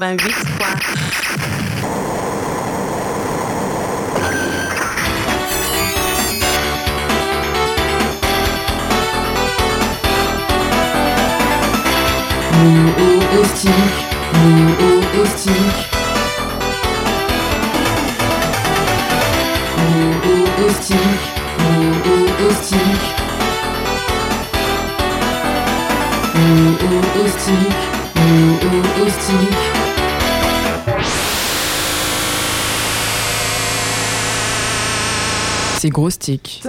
Ben, 28 fois. Mono-ostique, C'est Gros Stick.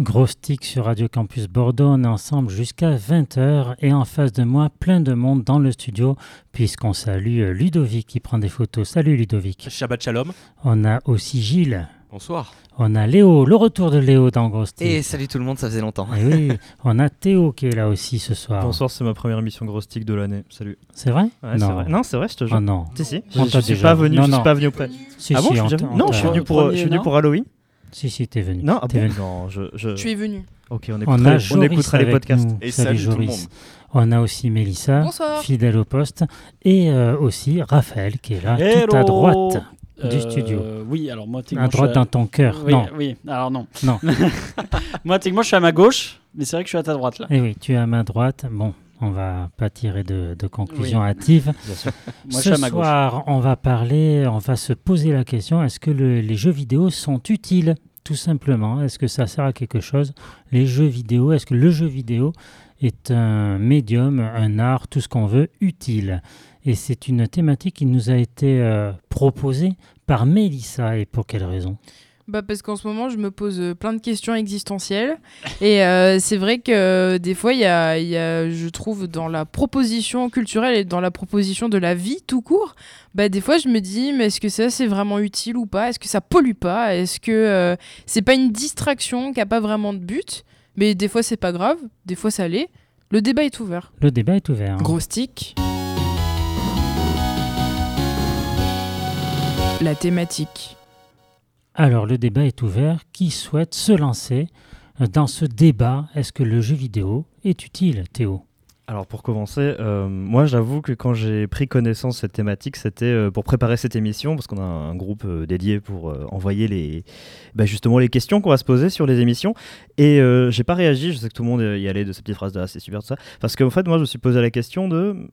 Gros Stick sur Radio Campus Bordeaux. On est ensemble jusqu'à 20h et en face de moi, plein de monde dans le studio, puisqu'on salue euh, Ludovic qui prend des photos. Salut Ludovic. Shabbat Shalom. On a aussi Gilles. Bonsoir. On a Léo, le retour de Léo dans Gros Stick. Et salut tout le monde, ça faisait longtemps. Et oui, on a Théo qui est là aussi ce soir. Bonsoir, c'est ma première émission Gros Stick de l'année. Salut. C'est vrai Ouais, Non. c'est vrai. Non, c'est vrai, je te jure. Oh non. Si, si. Je, suis déjà pas venu, Non, je non. suis pas venu auprès. Si, ah bon, si, je on suis t'a- déjà- on Non, je suis venu Au pour, premier, je suis venu non pour Halloween. Si, si, t'es venu. Non, ah bon venu. Non, je. je... Tu es venu. Ok, on On écoutera, a on écoutera les podcasts. nous. Et Salut salut tout le Joris. monde. On a aussi Mélissa, Bonsoir. fidèle au poste, et euh, aussi Raphaël qui est là, tout à Hello droite du Euh, studio. Oui, alors moi, À droite dans ton cœur. Oui, Non. oui, alors non. Non. moi, techniquement, je suis à ma gauche, mais c'est vrai que je suis à ta droite là. Eh oui, tu es à ma droite. Bon, on va pas tirer de, de conclusion hâtive. Moi, Ce soir, on va parler, on va se poser la question est-ce que le- les jeux vidéo sont utiles Tout simplement? Est-ce que ça sert à quelque chose? Les jeux vidéo, est-ce que le jeu vidéo est un médium, un art, tout ce qu'on veut, utile? Et c'est une thématique qui nous a été euh, proposée par Mélissa. Et pour quelle raison? Bah parce qu'en ce moment, je me pose euh, plein de questions existentielles. Et euh, c'est vrai que euh, des fois, il y a, il y a, je trouve, dans la proposition culturelle et dans la proposition de la vie tout court, bah, des fois, je me dis, mais est-ce que ça, c'est vraiment utile ou pas? Est-ce que ça pollue pas? Est-ce que euh, c'est pas une distraction qui a pas vraiment de but? Mais des fois, c'est pas grave. Des fois, ça l'est. Le débat est ouvert. Le débat est ouvert. hein. Gros Stick. La thématique. Alors, le débat est ouvert. Qui souhaite se lancer dans ce débat? Est-ce que le jeu vidéo est utile, Théo? Alors pour commencer, euh, moi j'avoue que quand j'ai pris connaissance de cette thématique, c'était euh, pour préparer cette émission, parce qu'on a un groupe euh, dédié pour envoyer les, bah, justement les questions qu'on va se poser sur les émissions. Et j'ai pas réagi, je sais que tout le monde y allait de ces petites phrases de ah, c'est super tout ça, parce qu'en fait moi je me suis posé la question de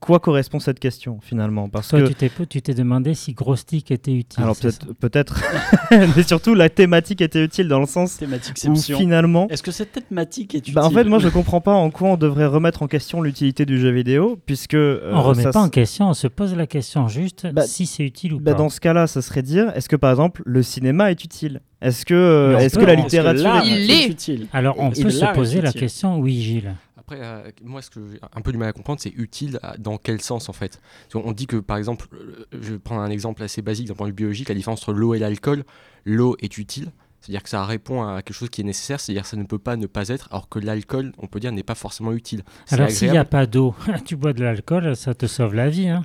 quoi correspond cette question finalement, parce Toi, que tu t'es demandé si Gros Stick était utile. alors peut-être mais surtout la thématique était utile dans le sens où finalement Est-ce que cette thématique est utile bah, en fait, moi, je comprends pas en quoi on devrait remettre en question l'utilité du jeu vidéo, puisque euh, On remet ça pas en question, on se pose la question juste Bah, si c'est utile ou bah, pas. dans ce cas-là, ça serait dire est-ce que par exemple le cinéma est utile? Est-ce que, euh, est-ce que la littérature est- Il est est. utile? Alors, on peut se poser la question, oui, Gilles. Après, euh, moi, ce que j'ai un peu du mal à comprendre, c'est utile à- dans quel sens en fait qu'on dit que par exemple, euh, je vais prendre un exemple assez basique d'un point de vue biologique, la différence entre l'eau et l'alcool. L'eau est utile, c'est-à-dire que ça répond à quelque chose qui est nécessaire, c'est-à-dire que ça ne peut pas ne pas être, alors que l'alcool, on peut dire, n'est pas forcément utile. Alors, s'il n'y a pas d'eau, tu bois de l'alcool, ça te sauve la vie. Hein.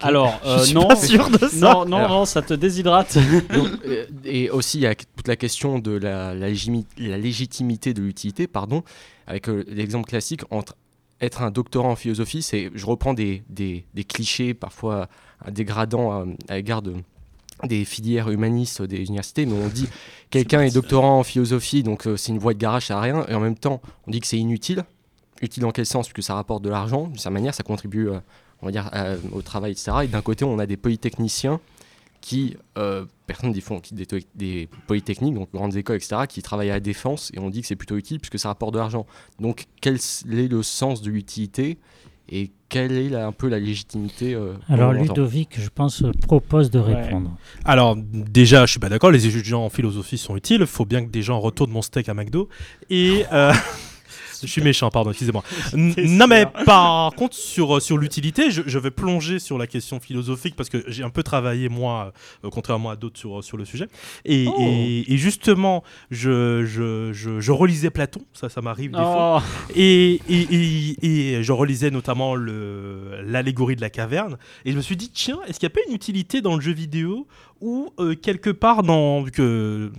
Alors, euh, Je suis non. pas sûr de ça. Non, non, non, ça te déshydrate. Donc, euh, et aussi, il y a toute la question de la, la légimi- la légitimité de l'utilité, pardon, avec euh, l'exemple classique entre être un doctorant en philosophie, c'est, je reprends des, des, des clichés parfois euh, dégradants euh, à l'égard de, des filières humanistes des universités, mais on dit quelqu'un est doctorant en philosophie, donc euh, c'est une voie de garage, ça a rien, et en même temps, on dit que c'est inutile. Utile dans quel sens? Puisque ça rapporte de l'argent, d'une certaine manière, ça contribue, euh, on va dire, à- au travail, etc. Et d'un côté, on a des polytechniciens qui, euh, personnes qui font qui- des, des polytechniques, donc grandes écoles, etc., qui travaillent à la défense, et on dit que c'est plutôt utile puisque ça rapporte de l'argent. Donc, quel est le sens de l'utilité et quelle est un peu la légitimité euh, Alors, Ludovic, je pense, propose de Ouais. répondre. Alors, déjà, je suis pas d'accord, les étudiants en philosophie sont utiles. Il faut bien que des gens retournent mon steak à McDo. Et. euh, Je suis méchant, pardon, excusez-moi. Non, mais par contre, sur, euh, sur l'utilité, je, je vais plonger sur la question philosophique parce que j'ai un peu travaillé, moi, euh, contrairement à d'autres, sur, sur le sujet. Et, Oh. et- et justement, je, je, je, relisais Platon, ça, ça m'arrive des fois. Oh, Et, et, je relisais notamment l'allégorie de la caverne. Et je me suis dit, tiens, est-ce qu'il n'y a pas une utilité dans le jeu vidéo ou euh, quelque part dans. vu que,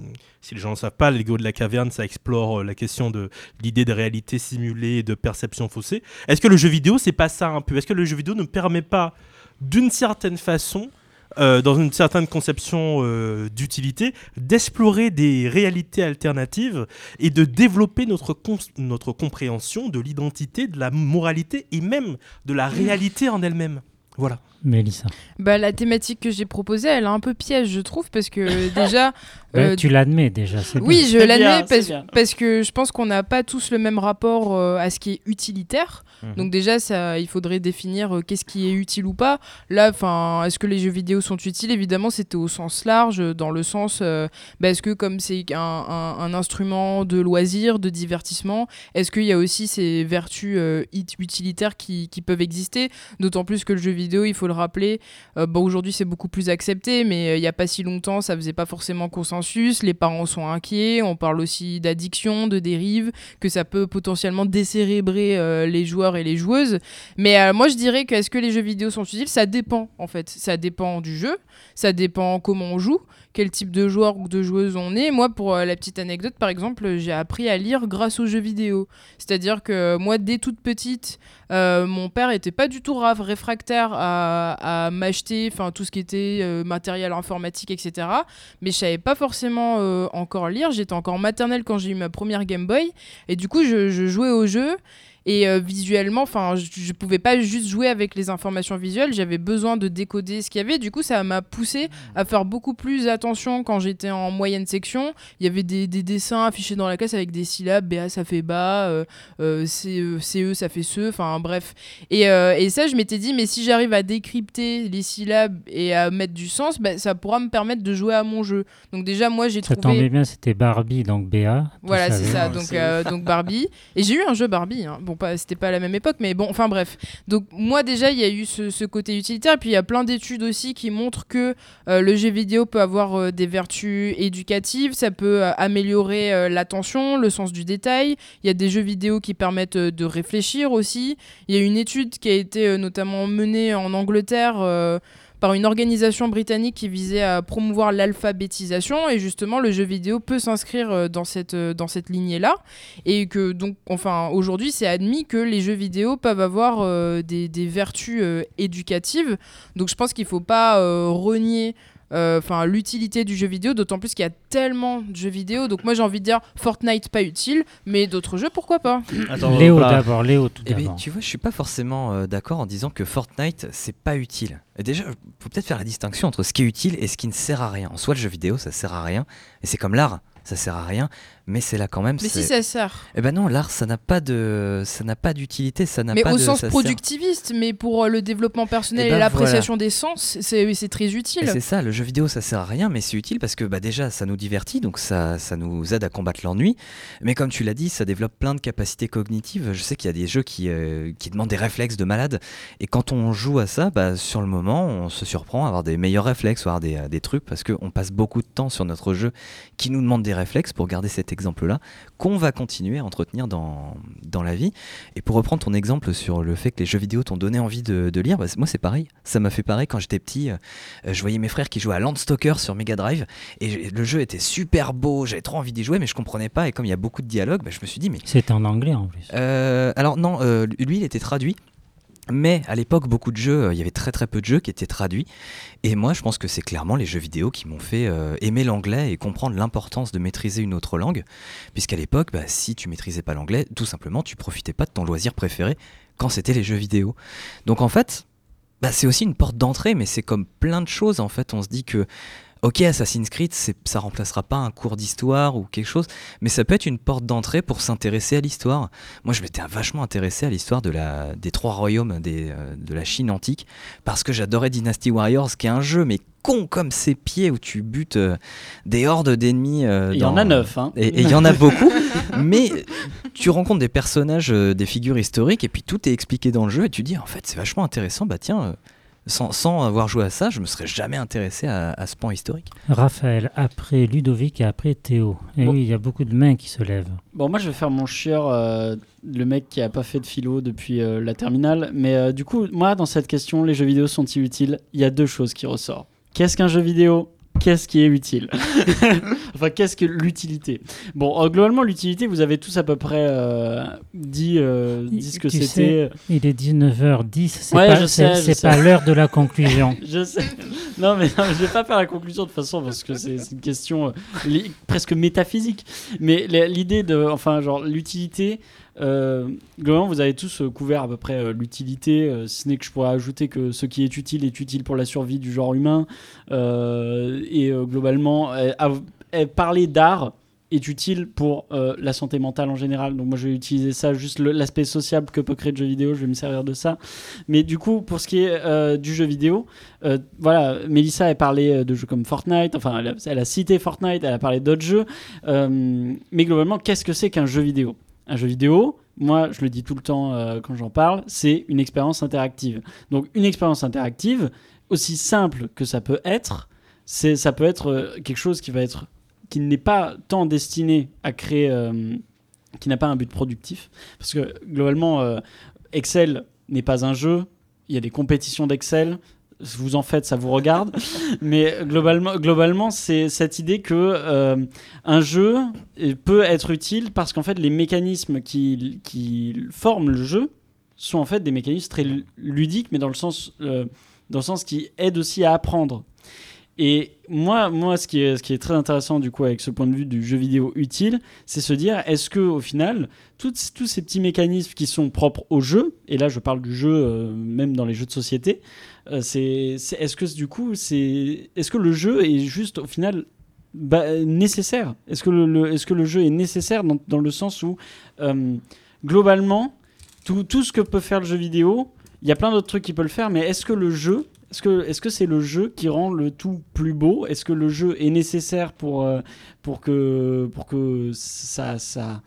si les gens ne savent pas, l'allégorie de la caverne, ça explore euh, la question de l'idée de réalité simulée et de perception faussée. Est-ce que le jeu vidéo, c'est pas ça un peu? Est-ce que le jeu vidéo ne permet pas d'une certaine façon, euh, dans une certaine conception d'utilité, d'explorer des réalités alternatives et de développer notre, notre compréhension de l'identité, de la moralité et même de la réalité en elle-même? Voilà. Mélissa. Bah, la thématique que j'ai proposée, elle est un peu piège, je trouve, parce que déjà. Euh, tu l'admets déjà, c'est bien. Oui, je l'admets parce, que je pense qu'on n'a pas tous le même rapport euh, à ce qui est utilitaire. Mhm. Donc déjà, ça, il faudrait définir euh, qu'est-ce qui est utile ou pas. Là, enfin, est-ce que les jeux vidéo sont utiles? Évidemment, c'était au sens large, dans le sens, euh, bah, est-ce que comme c'est un, un- un instrument de loisir, de divertissement, est-ce qu'il y a aussi ces vertus euh, it- utilitaires qui, qui peuvent exister? D'autant plus que le jeu vidéo, il faut le rappeler, euh, aujourd'hui c'est beaucoup plus accepté, mais euh, il n'y a pas si longtemps, ça faisait pas forcément consensus. Les parents sont inquiets. On parle aussi d'addiction, de dérive, que ça peut potentiellement décérébrer euh, les joueurs et les joueuses. Mais moi, je dirais que est-ce que les jeux vidéo sont utiles? Ça dépend, en fait. Ça dépend du jeu, ça dépend comment on joue, quel type de joueur ou de joueuse on est. Moi, pour euh, la petite anecdote, par exemple, j'ai appris à lire grâce aux jeux vidéo. C'est-à-dire que moi, dès toute petite, euh, mon père était pas du tout ra- réfractaire à, m'acheter tout ce qui était euh, matériel informatique, etc. Mais je savais pas forcément euh, encore lire. J'étais encore maternelle quand j'ai eu ma première Game Boy. Et du coup, je, jouais au jeu. Et euh, visuellement, enfin, je, je pouvais pas juste jouer avec les informations visuelles. J'avais besoin de décoder ce qu'il y avait. Du coup, ça m'a poussé à faire beaucoup plus attention quand j'étais en moyenne section. Il y avait des, des dessins affichés dans la classe avec des syllabes. BA, ça fait bas. Euh, euh, CE, CE, ça fait ce. Enfin, bref. Et, euh, et ça, je m'étais dit, mais si j'arrive à décrypter les syllabes et à mettre du sens, bah, ça pourra me permettre de jouer à mon jeu. Donc déjà, moi, j'ai Ça trouvé... tombait bien, c'était Barbie, donc BA. Voilà, c'est ça. Euh, donc Barbie. Et j'ai eu un jeu Barbie. hein. Bon, pas, c'était pas à la même époque, mais bon, enfin bref. Donc moi déjà, il y a eu ce, côté utilitaire. Et puis il y a plein d'études aussi qui montrent que euh, le jeu vidéo peut avoir euh, des vertus éducatives. Ça peut euh, améliorer l'attention, le sens du détail. Il y a des jeux vidéo qui permettent de réfléchir aussi. Il y a une étude qui a été notamment menée en Angleterre. Par une organisation britannique qui visait à promouvoir l'alphabétisation. Et justement le jeu vidéo peut s'inscrire euh, dans cette, euh, dans lignée-là. Et que donc enfin aujourd'hui c'est admis que les jeux vidéo peuvent avoir euh, des, vertus éducatives. Donc je pense qu'il faut pas euh, euh, enfin l'utilité du jeu vidéo d'autant plus qu'il y a tellement de jeux vidéo donc moi j'ai envie de dire Fortnite pas utile mais d'autres jeux pourquoi pas? Attends, Léo voilà. d'abord, Léo tout Eh tu vois, je suis pas forcément euh, d'accord en disant que Fortnite, c'est pas utile. Et déjà, faut peut-être faire la distinction entre ce qui est utile et ce qui ne sert à rien. En soi, le jeu vidéo, ça sert à rien. Et c'est comme l'art, ça sert à rien. Mais c'est là quand même. mais si ça sert Eh ben non, l'art, ça n'a pas de, ça n'a pas d'utilité, ça n'a mais pas au de. sens ça sert- productiviste mais pour euh, le développement personnel Eh et, ben, l'appréciation des sens c'est c'est très utile C'est ça, le jeu vidéo ça sert à rien, mais c'est utile parce que bah, déjà ça nous divertit, donc ça, ça nous aide à combattre l'ennui. Mais comme tu l'as dit, ça développe plein de capacités cognitives. Je sais qu'il y a des jeux qui, euh, qui demandent des réflexes de malade, et quand on joue à ça, bah, sur le moment, on se surprend à avoir des meilleurs réflexes, à avoir des, euh, des trucs, parce qu'on passe beaucoup de temps sur notre jeu qui nous demande des réflexes, pour garder cet exemple-là, qu'on va continuer à entretenir dans, dans la vie. Et pour reprendre ton exemple sur le fait que les jeux vidéo t'ont donné envie de, de lire, bah, moi c'est pareil. Ça m'a fait pareil quand j'étais petit. euh, je voyais mes frères qui jouaient à Landstalker sur Mega Drive et le jeu était super beau, j'avais trop envie d'y jouer, mais je comprenais pas. Et comme il y a beaucoup de dialogues, bah, je me suis dit, mais. C'était en anglais en plus. Euh, alors non, euh, lui il était traduit. Mais à l'époque, beaucoup de jeux, euh, il y avait très très peu de jeux qui étaient traduits. Et moi, je pense que c'est clairement les jeux vidéo qui m'ont fait euh, aimer l'anglais et comprendre l'importance de maîtriser une autre langue. Puisqu'à l'époque, bah, si tu maîtrisais pas l'anglais, tout simplement, tu profitais pas de ton loisir préféré quand c'était les jeux vidéo. Donc en fait, bah, c'est aussi une porte d'entrée, mais c'est comme plein de choses. En fait, on se dit que, ok, Assassin's Creed, ça remplacera pas un cours d'histoire ou quelque chose, mais ça peut être une porte d'entrée pour s'intéresser à l'histoire. Moi, je m'étais vachement intéressé à l'histoire de la, des trois royaumes des, euh, de la Chine antique, parce que j'adorais Dynasty Warriors, qui est un jeu, mais con comme ses pieds, où tu butes euh, des hordes d'ennemis. euh, Il y en a neuf. Hein. et il y en a beaucoup, mais tu rencontres des personnages, des figures historiques, et puis tout est expliqué dans le jeu, et tu dis en fait c'est vachement intéressant, bah tiens, sans, sans avoir joué à ça, je me serais jamais intéressé à, à ce pan historique. Raphaël, après Ludovic et après Théo. Et Bon. oui, il y a beaucoup de mains qui se lèvent. Bon, moi je vais faire mon chieur, euh, le mec qui a pas fait de philo depuis euh, la terminale. Mais euh, du coup, moi dans cette question, les jeux vidéo sont-ils utiles? Il y a deux choses qui ressortent. Qu'est-ce qu'un jeu vidéo? Qu'est-ce qui est utile Enfin, qu'est-ce que l'utilité Bon, euh, globalement, l'utilité, vous avez tous à peu près euh, dit, euh, dit ce que Tu c'était. sais, Il est 19h10, c'est Ouais, pas, je c'est- sais, je c'est sais. pas l'heure de la conclusion. Je sais. Non, mais non, je vais pas faire la conclusion de toute façon parce que c'est c'est une question euh, li- presque métaphysique. Mais la- l'idée de, enfin, genre l'utilité. Euh, globalement, vous avez tous euh, couvert à peu près euh, l'utilité, ce n'est que je pourrais ajouter que ce qui est utile est utile pour la survie du genre humain. Et globalement, parler d'art est utile pour la santé mentale en général. Donc moi, je vais utiliser ça, juste l'aspect sociable que peut créer le jeu vidéo, je vais me servir de ça. Mais du coup, pour ce qui est du jeu vidéo, voilà, Melissa a parlé de jeux comme Fortnite, enfin, elle a, elle a cité Fortnite, elle a parlé d'autres jeux. Mais globalement, qu'est-ce que c'est qu'un jeu vidéo? Un jeu vidéo, moi, je le dis tout le temps euh, quand j'en parle, c'est une expérience interactive. Donc, une expérience interactive, aussi simple que ça peut être, c'est ça peut être euh, quelque chose qui va être qui n'est pas tant destiné à créer, euh, qui n'a pas un but productif, parce que globalement, Excel n'est pas un jeu. Il y a des compétitions d'Excel. Vous en faites, ça vous regarde. Mais globalement, globalement c'est cette idée que euh, un jeu euh, peut être utile parce qu'en fait, les mécanismes qui, qui forment le jeu sont en fait des mécanismes très lu- ludiques, mais dans le sens, euh, dans le sens qui aident aussi à apprendre. Et moi, moi ce, qui est, très intéressant du coup avec ce point de vue du jeu vidéo utile, c'est se dire est-ce que au final, tous ces petits mécanismes qui sont propres au jeu, et là je parle du jeu euh, même dans les jeux de société, euh, c'est, est-ce que du coup, c'est, est-ce que le jeu est juste au final bah, nécessaire? Est-ce que le, le- est-ce que le jeu est nécessaire dans, dans le sens où euh, globalement, tout, tout ce que peut faire le jeu vidéo, il y a plein d'autres trucs qui peuvent le faire, mais est-ce que le jeu est-ce que est-ce que c'est le jeu qui rend le tout plus beau? Est-ce que le jeu est nécessaire pour euh, pour que pour que ça ça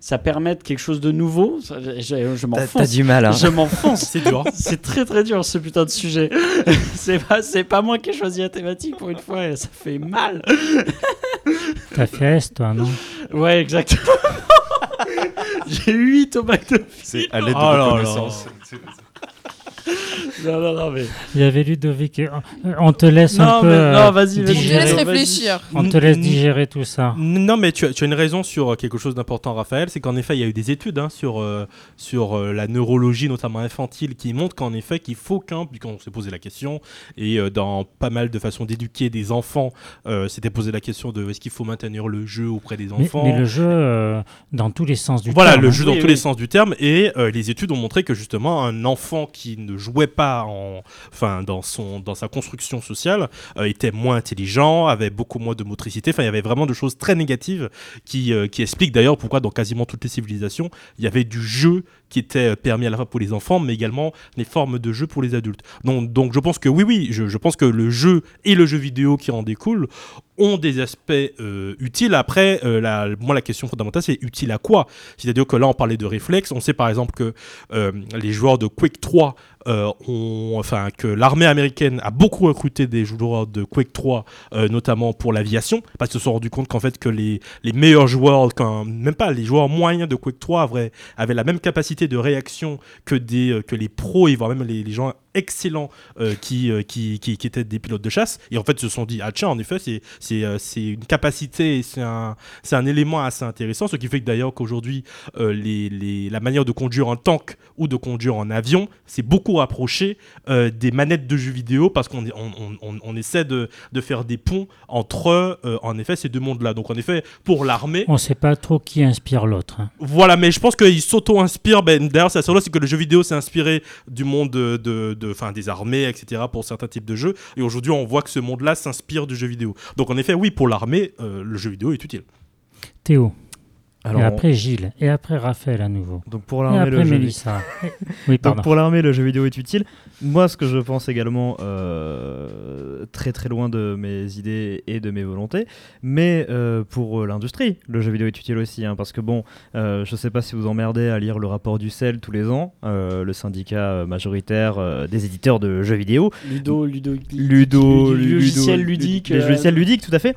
ça permette quelque chose de nouveau? Je, je- je T'as t'as m'enfonce. du mal, hein. Je m'enfonce. C'est dur. C'est très très dur ce putain de sujet. c'est pas c'est pas moi qui ai choisi la thématique pour une fois et ça fait mal. T'as fait S, toi, non? Ouais, exactement. J'ai 8 au bac de C'est à l'aide de Oh connaissances. Non non non mais Il y avait Ludovic. euh, On te laisse un peu. mais- euh, non, vas-y, vas-y. Je te digérer. laisse Vas-y. réfléchir. On te laisse digérer tout ça. Non, mais tu as, tu as une raison sur euh, quelque chose d'important, Raphaël. C'est qu'en effet, il y a eu des études hein, sur, euh, sur euh, la neurologie, notamment infantile, qui montrent qu'en effet, qu'il faut qu'un, puis qu'on s'est posé la question, et euh, dans pas mal de façons d'éduquer des enfants, euh, c'était posé la question de est-ce qu'il faut maintenir le jeu auprès des Mais, enfants? mais le jeu, euh, dans tous les sens du Voilà, terme. le hein. jeu dans Oui, tous oui. les sens du terme. Et euh, les études ont montré que justement, un enfant qui ne jouait pas en, enfin, dans, son, dans sa construction sociale euh, était moins intelligent, avait beaucoup moins de motricité. Enfin, il y avait vraiment de choses très négatives qui, euh, qui expliquent d'ailleurs pourquoi dans quasiment toutes les civilisations, il y avait du jeu qui était euh, permis à la fois pour les enfants, mais également les formes de jeu pour les adultes. Donc, donc je pense que oui, oui, je, je pense que le jeu et le jeu vidéo qui en découle ont des aspects euh, utiles. Après, euh, la, moi, la question fondamentale, c'est utile à quoi? C'est-à-dire que là, on parlait de réflexes. On sait par exemple que euh, les joueurs de Quake 3 euh, ont, enfin, que l'armée américaine a beaucoup recruté des joueurs de Quake 3, euh, notamment pour l'aviation, parce qu'ils se sont rendus compte qu'en fait, que les, meilleurs joueurs, même pas les joueurs moyens de Quake 3 avaient, la même capacité de réaction que les pros et voire même les, les gens excellents euh, qui, euh, qui, qui, qui étaient des pilotes de chasse. Et en fait, se sont dit, ah tiens, en effet, c'est, c'est, euh, c'est une capacité, c'est un, c'est un élément assez intéressant, ce qui fait que d'ailleurs qu'aujourd'hui, les, les- la manière de conduire un tank ou de conduire en avion, c'est beaucoup rapproché des manettes de jeux vidéo parce qu'on on, on- on- essaie de, de faire des ponts entre, en effet, ces deux mondes-là. Donc en effet, pour l'armée, On sait pas trop qui inspire l'autre. hein. voilà, mais je pense qu'il s'auto-inspire. Ben, D'ailleurs, drôle, c'est que le jeu vidéo s'est inspiré du monde de, de, de- enfin, des armées, etc., pour certains types de jeux. Et aujourd'hui, on voit que ce monde-là s'inspire du jeu vidéo. Donc, en effet, oui, pour l'armée, euh, le jeu vidéo est utile. Théo. Alors, et après Gilles. Et après Raphaël à nouveau. donc pour l'armée, le jeu Mélissa. oui, pardon. Donc pour l'armée, le jeu vidéo est utile. Moi, ce que je pense également, euh, très très loin de mes idées et de mes volontés, mais euh, pour euh, l'industrie, le jeu vidéo est utile aussi, hein, parce que bon, euh, je sais pas si vous emmerdez à lire le rapport du CEL tous les ans, euh, le syndicat majoritaire euh, des éditeurs de jeux vidéo, Ludo Ludo Ludo, Ludo- Ludo- logiciel Ludo- ludique, les logiciels ludiques, tout à fait.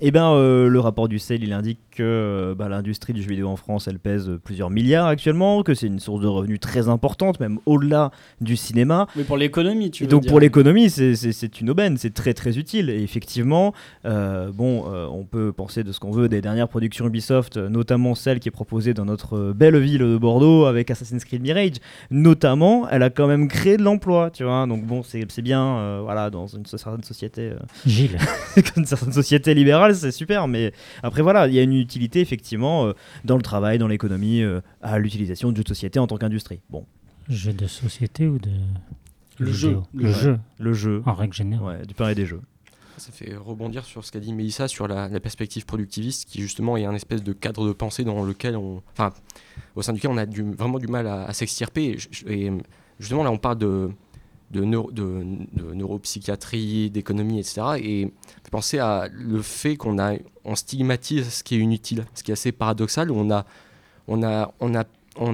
Et ben, euh, le rapport du CEL, il indique que euh, bah, l'industrie du jeu vidéo en France, elle pèse plusieurs milliards actuellement, que c'est une source de revenus très importante, même au-delà du cinéma. Mais pour l'économie, tu Et veux donc dire. pour l'économie, c'est- une aubaine, c'est très très utile. Et effectivement, euh, bon, euh, on peut penser de ce qu'on veut des dernières productions Ubisoft, euh, notamment celle qui est proposée dans notre euh, belle ville de Bordeaux avec Assassin's Creed Mirage. Notamment, elle a quand même créé de l'emploi, tu vois. Donc bon, c'est bien, euh, voilà, dans une certaine société, euh, Gilles. une certaine société libérale, c'est super. Mais après voilà, il y a une utilité effectivement euh, dans le travail, dans l'économie, euh, à l'utilisation de jeux de société en tant qu'industrie. Bon, Jeu de société ou de. Le jeu, Le, le jeu, le jeu, en règle générale. ouais, du pain et des jeux. Ça fait rebondir sur ce qu'a dit Mélissa sur la, la perspective productiviste, qui justement est un espèce de cadre de pensée dans lequel on, enfin, au sein duquel on a du- vraiment du mal à, à s'extirper. Et, justement, là, on parle de, de, neuro- neuropsychiatrie, d'économie, etc. Et penser à le fait qu'on stigmatise ce qui est inutile, ce qui est assez paradoxal. Où on a,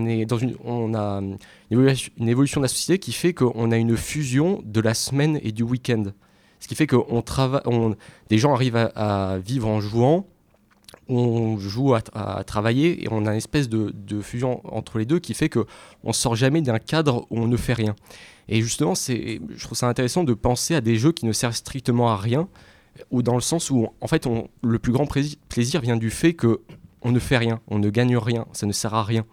est dans une, évolution, de la société qui fait qu'on a une fusion de la semaine et du week-end. Ce qui fait que travaille, des gens arrivent à, vivre en jouant, on joue à, à travailler et on a une espèce de, de fusion entre les deux qui fait que on sort jamais d'un cadre où on ne fait rien. Et justement, c'est, je trouve ça intéressant de penser à des jeux qui ne servent strictement à rien, ou dans le sens où en fait on, le plus grand plaisir, vient du fait que on ne fait rien, on ne gagne rien, ça ne sert à rien.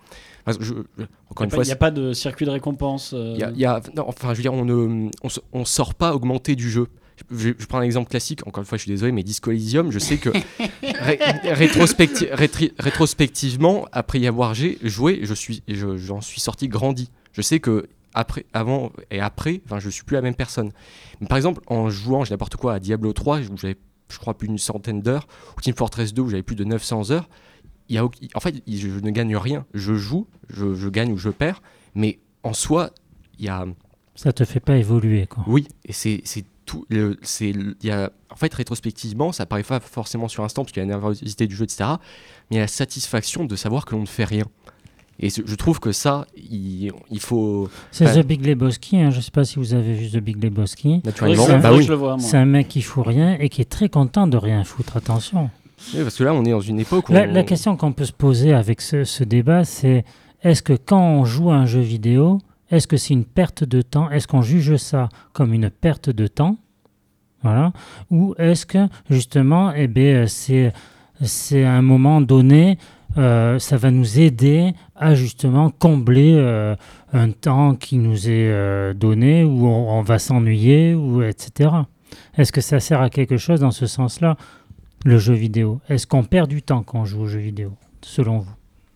Parce que je- je- encore Il une fois, n'y a, pas de circuit de récompense. euh, il y a- il y a- non, enfin, je veux dire, on ne on, sort pas augmenté du jeu. Je, je prends un exemple classique, encore une fois, je suis désolé, mais Disco Elysium, je sais que ré- rétrospecti- rétri- rétrospectivement, après y avoir joué, je suis, je- j'en suis sorti grandi. Je sais que après, avant et après, enfin, je suis plus la même personne. Mais par exemple, en jouant, j'ai n'importe quoi, à Diablo 3, où j'avais, je crois, plus d'une centaine d'heures, ou Team Fortress 2, où j'avais plus de 900 heures, il y a, en fait, je ne gagne rien. Je joue, je, je gagne ou je perds, mais en soi, il y a Ça te fait pas évoluer, quoi. oui, et c'est tout. le- C'est le- il y a en fait rétrospectivement, ça paraît pas forcément sur instant parce qu'il y a la nervosité du jeu, etc. Mais il y a la satisfaction de savoir que l'on ne fait rien. Et je trouve que ça, il, il faut C'est. The Big Lebowski, hein, je sais pas si vous avez vu The Big Lebowski. naturellement. c'est un- Bah oui. moi. C'est un mec qui fout rien et qui est très content de rien foutre, attention. Oui, parce que là, on est dans une époque où La, on- la question qu'on peut se poser avec ce, ce débat, c'est est-ce que quand on joue à un jeu vidéo, est-ce que c'est une perte de temps? Est-ce qu'on juge ça comme une perte de temps? Voilà. Ou est-ce que justement, eh bien, c'est, c'est à un moment donné, euh, ça va nous aider à justement combler euh, un temps qui nous est euh, donné, où on, on va s'ennuyer, ou etc. Est-ce que ça sert à quelque chose dans ce sens-là, le jeu vidéo? Est-ce qu'on perd du temps quand on joue au jeu vidéo, selon vous?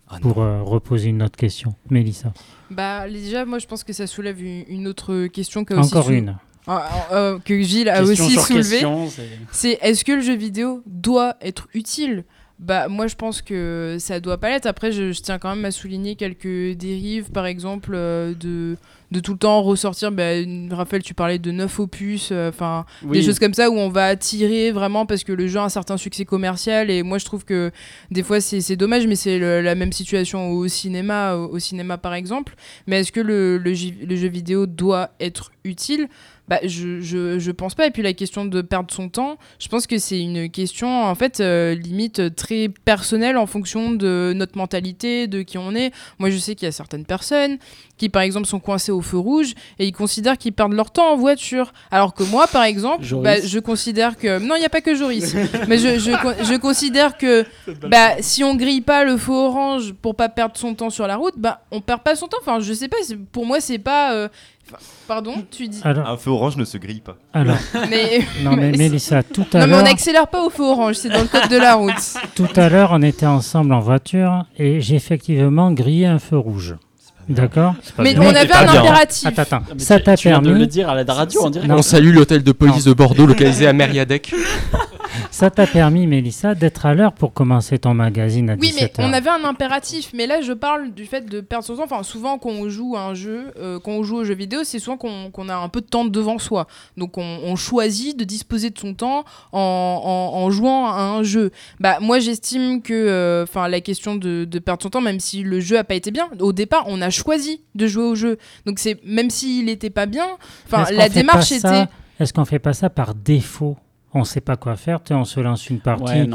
Ah. Pour euh, reposer une autre question. Mélissa. Bah déjà, moi je pense que ça soulève une, une autre question que Encore aussi une. Ah, ah, euh, que Gilles a Question aussi sur soulevé. question, c'est- C'est est-ce que le jeu vidéo doit être utile? Bah moi je pense que ça doit pas l'être. Après je, je tiens quand même à souligner quelques dérives, par exemple euh, de de tout le temps ressortir. Bah, Raphaël, tu parlais de 9 opus, euh, enfin Oui. des choses comme ça où on va attirer vraiment parce que le jeu a un certain succès commercial et moi je trouve que des fois c'est dommage mais c'est la même situation au cinéma au, au cinéma par exemple mais est-ce que le, le jeu vidéo doit être utile? Bah, je, je, je pense pas. Et puis la question de perdre son temps, je pense que c'est une question en fait euh, limite très personnelle en fonction de notre mentalité, de qui on est. Moi je sais qu'il y a certaines personnes qui par exemple sont coincées au feu rouge et ils considèrent qu'ils perdent leur temps en voiture. Alors que moi par exemple, bah, je considère que... Non il n'y a pas que Joris. mais je, je, je considère que bah, si on grille pas le feu orange pour pas perdre son temps sur la route, bah on perd pas son temps. Enfin je sais pas, pour moi c'est pas... euh, Pardon, tu dis. Alors, Un feu orange ne se grille pas. alors Mais non mais Mélissa, tout à non mais l'heure, on n'accélère pas au feu orange, c'est dans le code de la route. tout à l'heure, on était ensemble en voiture et j'ai effectivement grillé un feu rouge. D'accord Mais bien. on avait pas un bien. impératif. Attends, attends. Ça t'a tu viens de permis, le dire à la radio en direct. Non. On salue l'hôtel de police de Bordeaux localisé à Mériadec. Ça t'a permis, Mélissa, d'être à l'heure pour commencer ton magazine à Oui, mais 17h. on avait un impératif. Mais là, je parle du fait de perdre son temps. Enfin, souvent, quand on joue à un jeu, euh, quand on joue aux jeux vidéo, c'est souvent qu'on a un peu de temps devant soi. Donc, on, on choisit de disposer de son temps en, en- en jouant à un jeu. Bah, moi, j'estime que, euh, la question de, de perdre son temps, même si le jeu a pas été bien, au départ, on a choisi de jouer au jeu. Donc, c'est même s'il n'était pas bien, la démarche était. Est-ce qu'on fait pas ça par défaut? On sait pas quoi faire, tu sais, on se lance une partie. Ouais,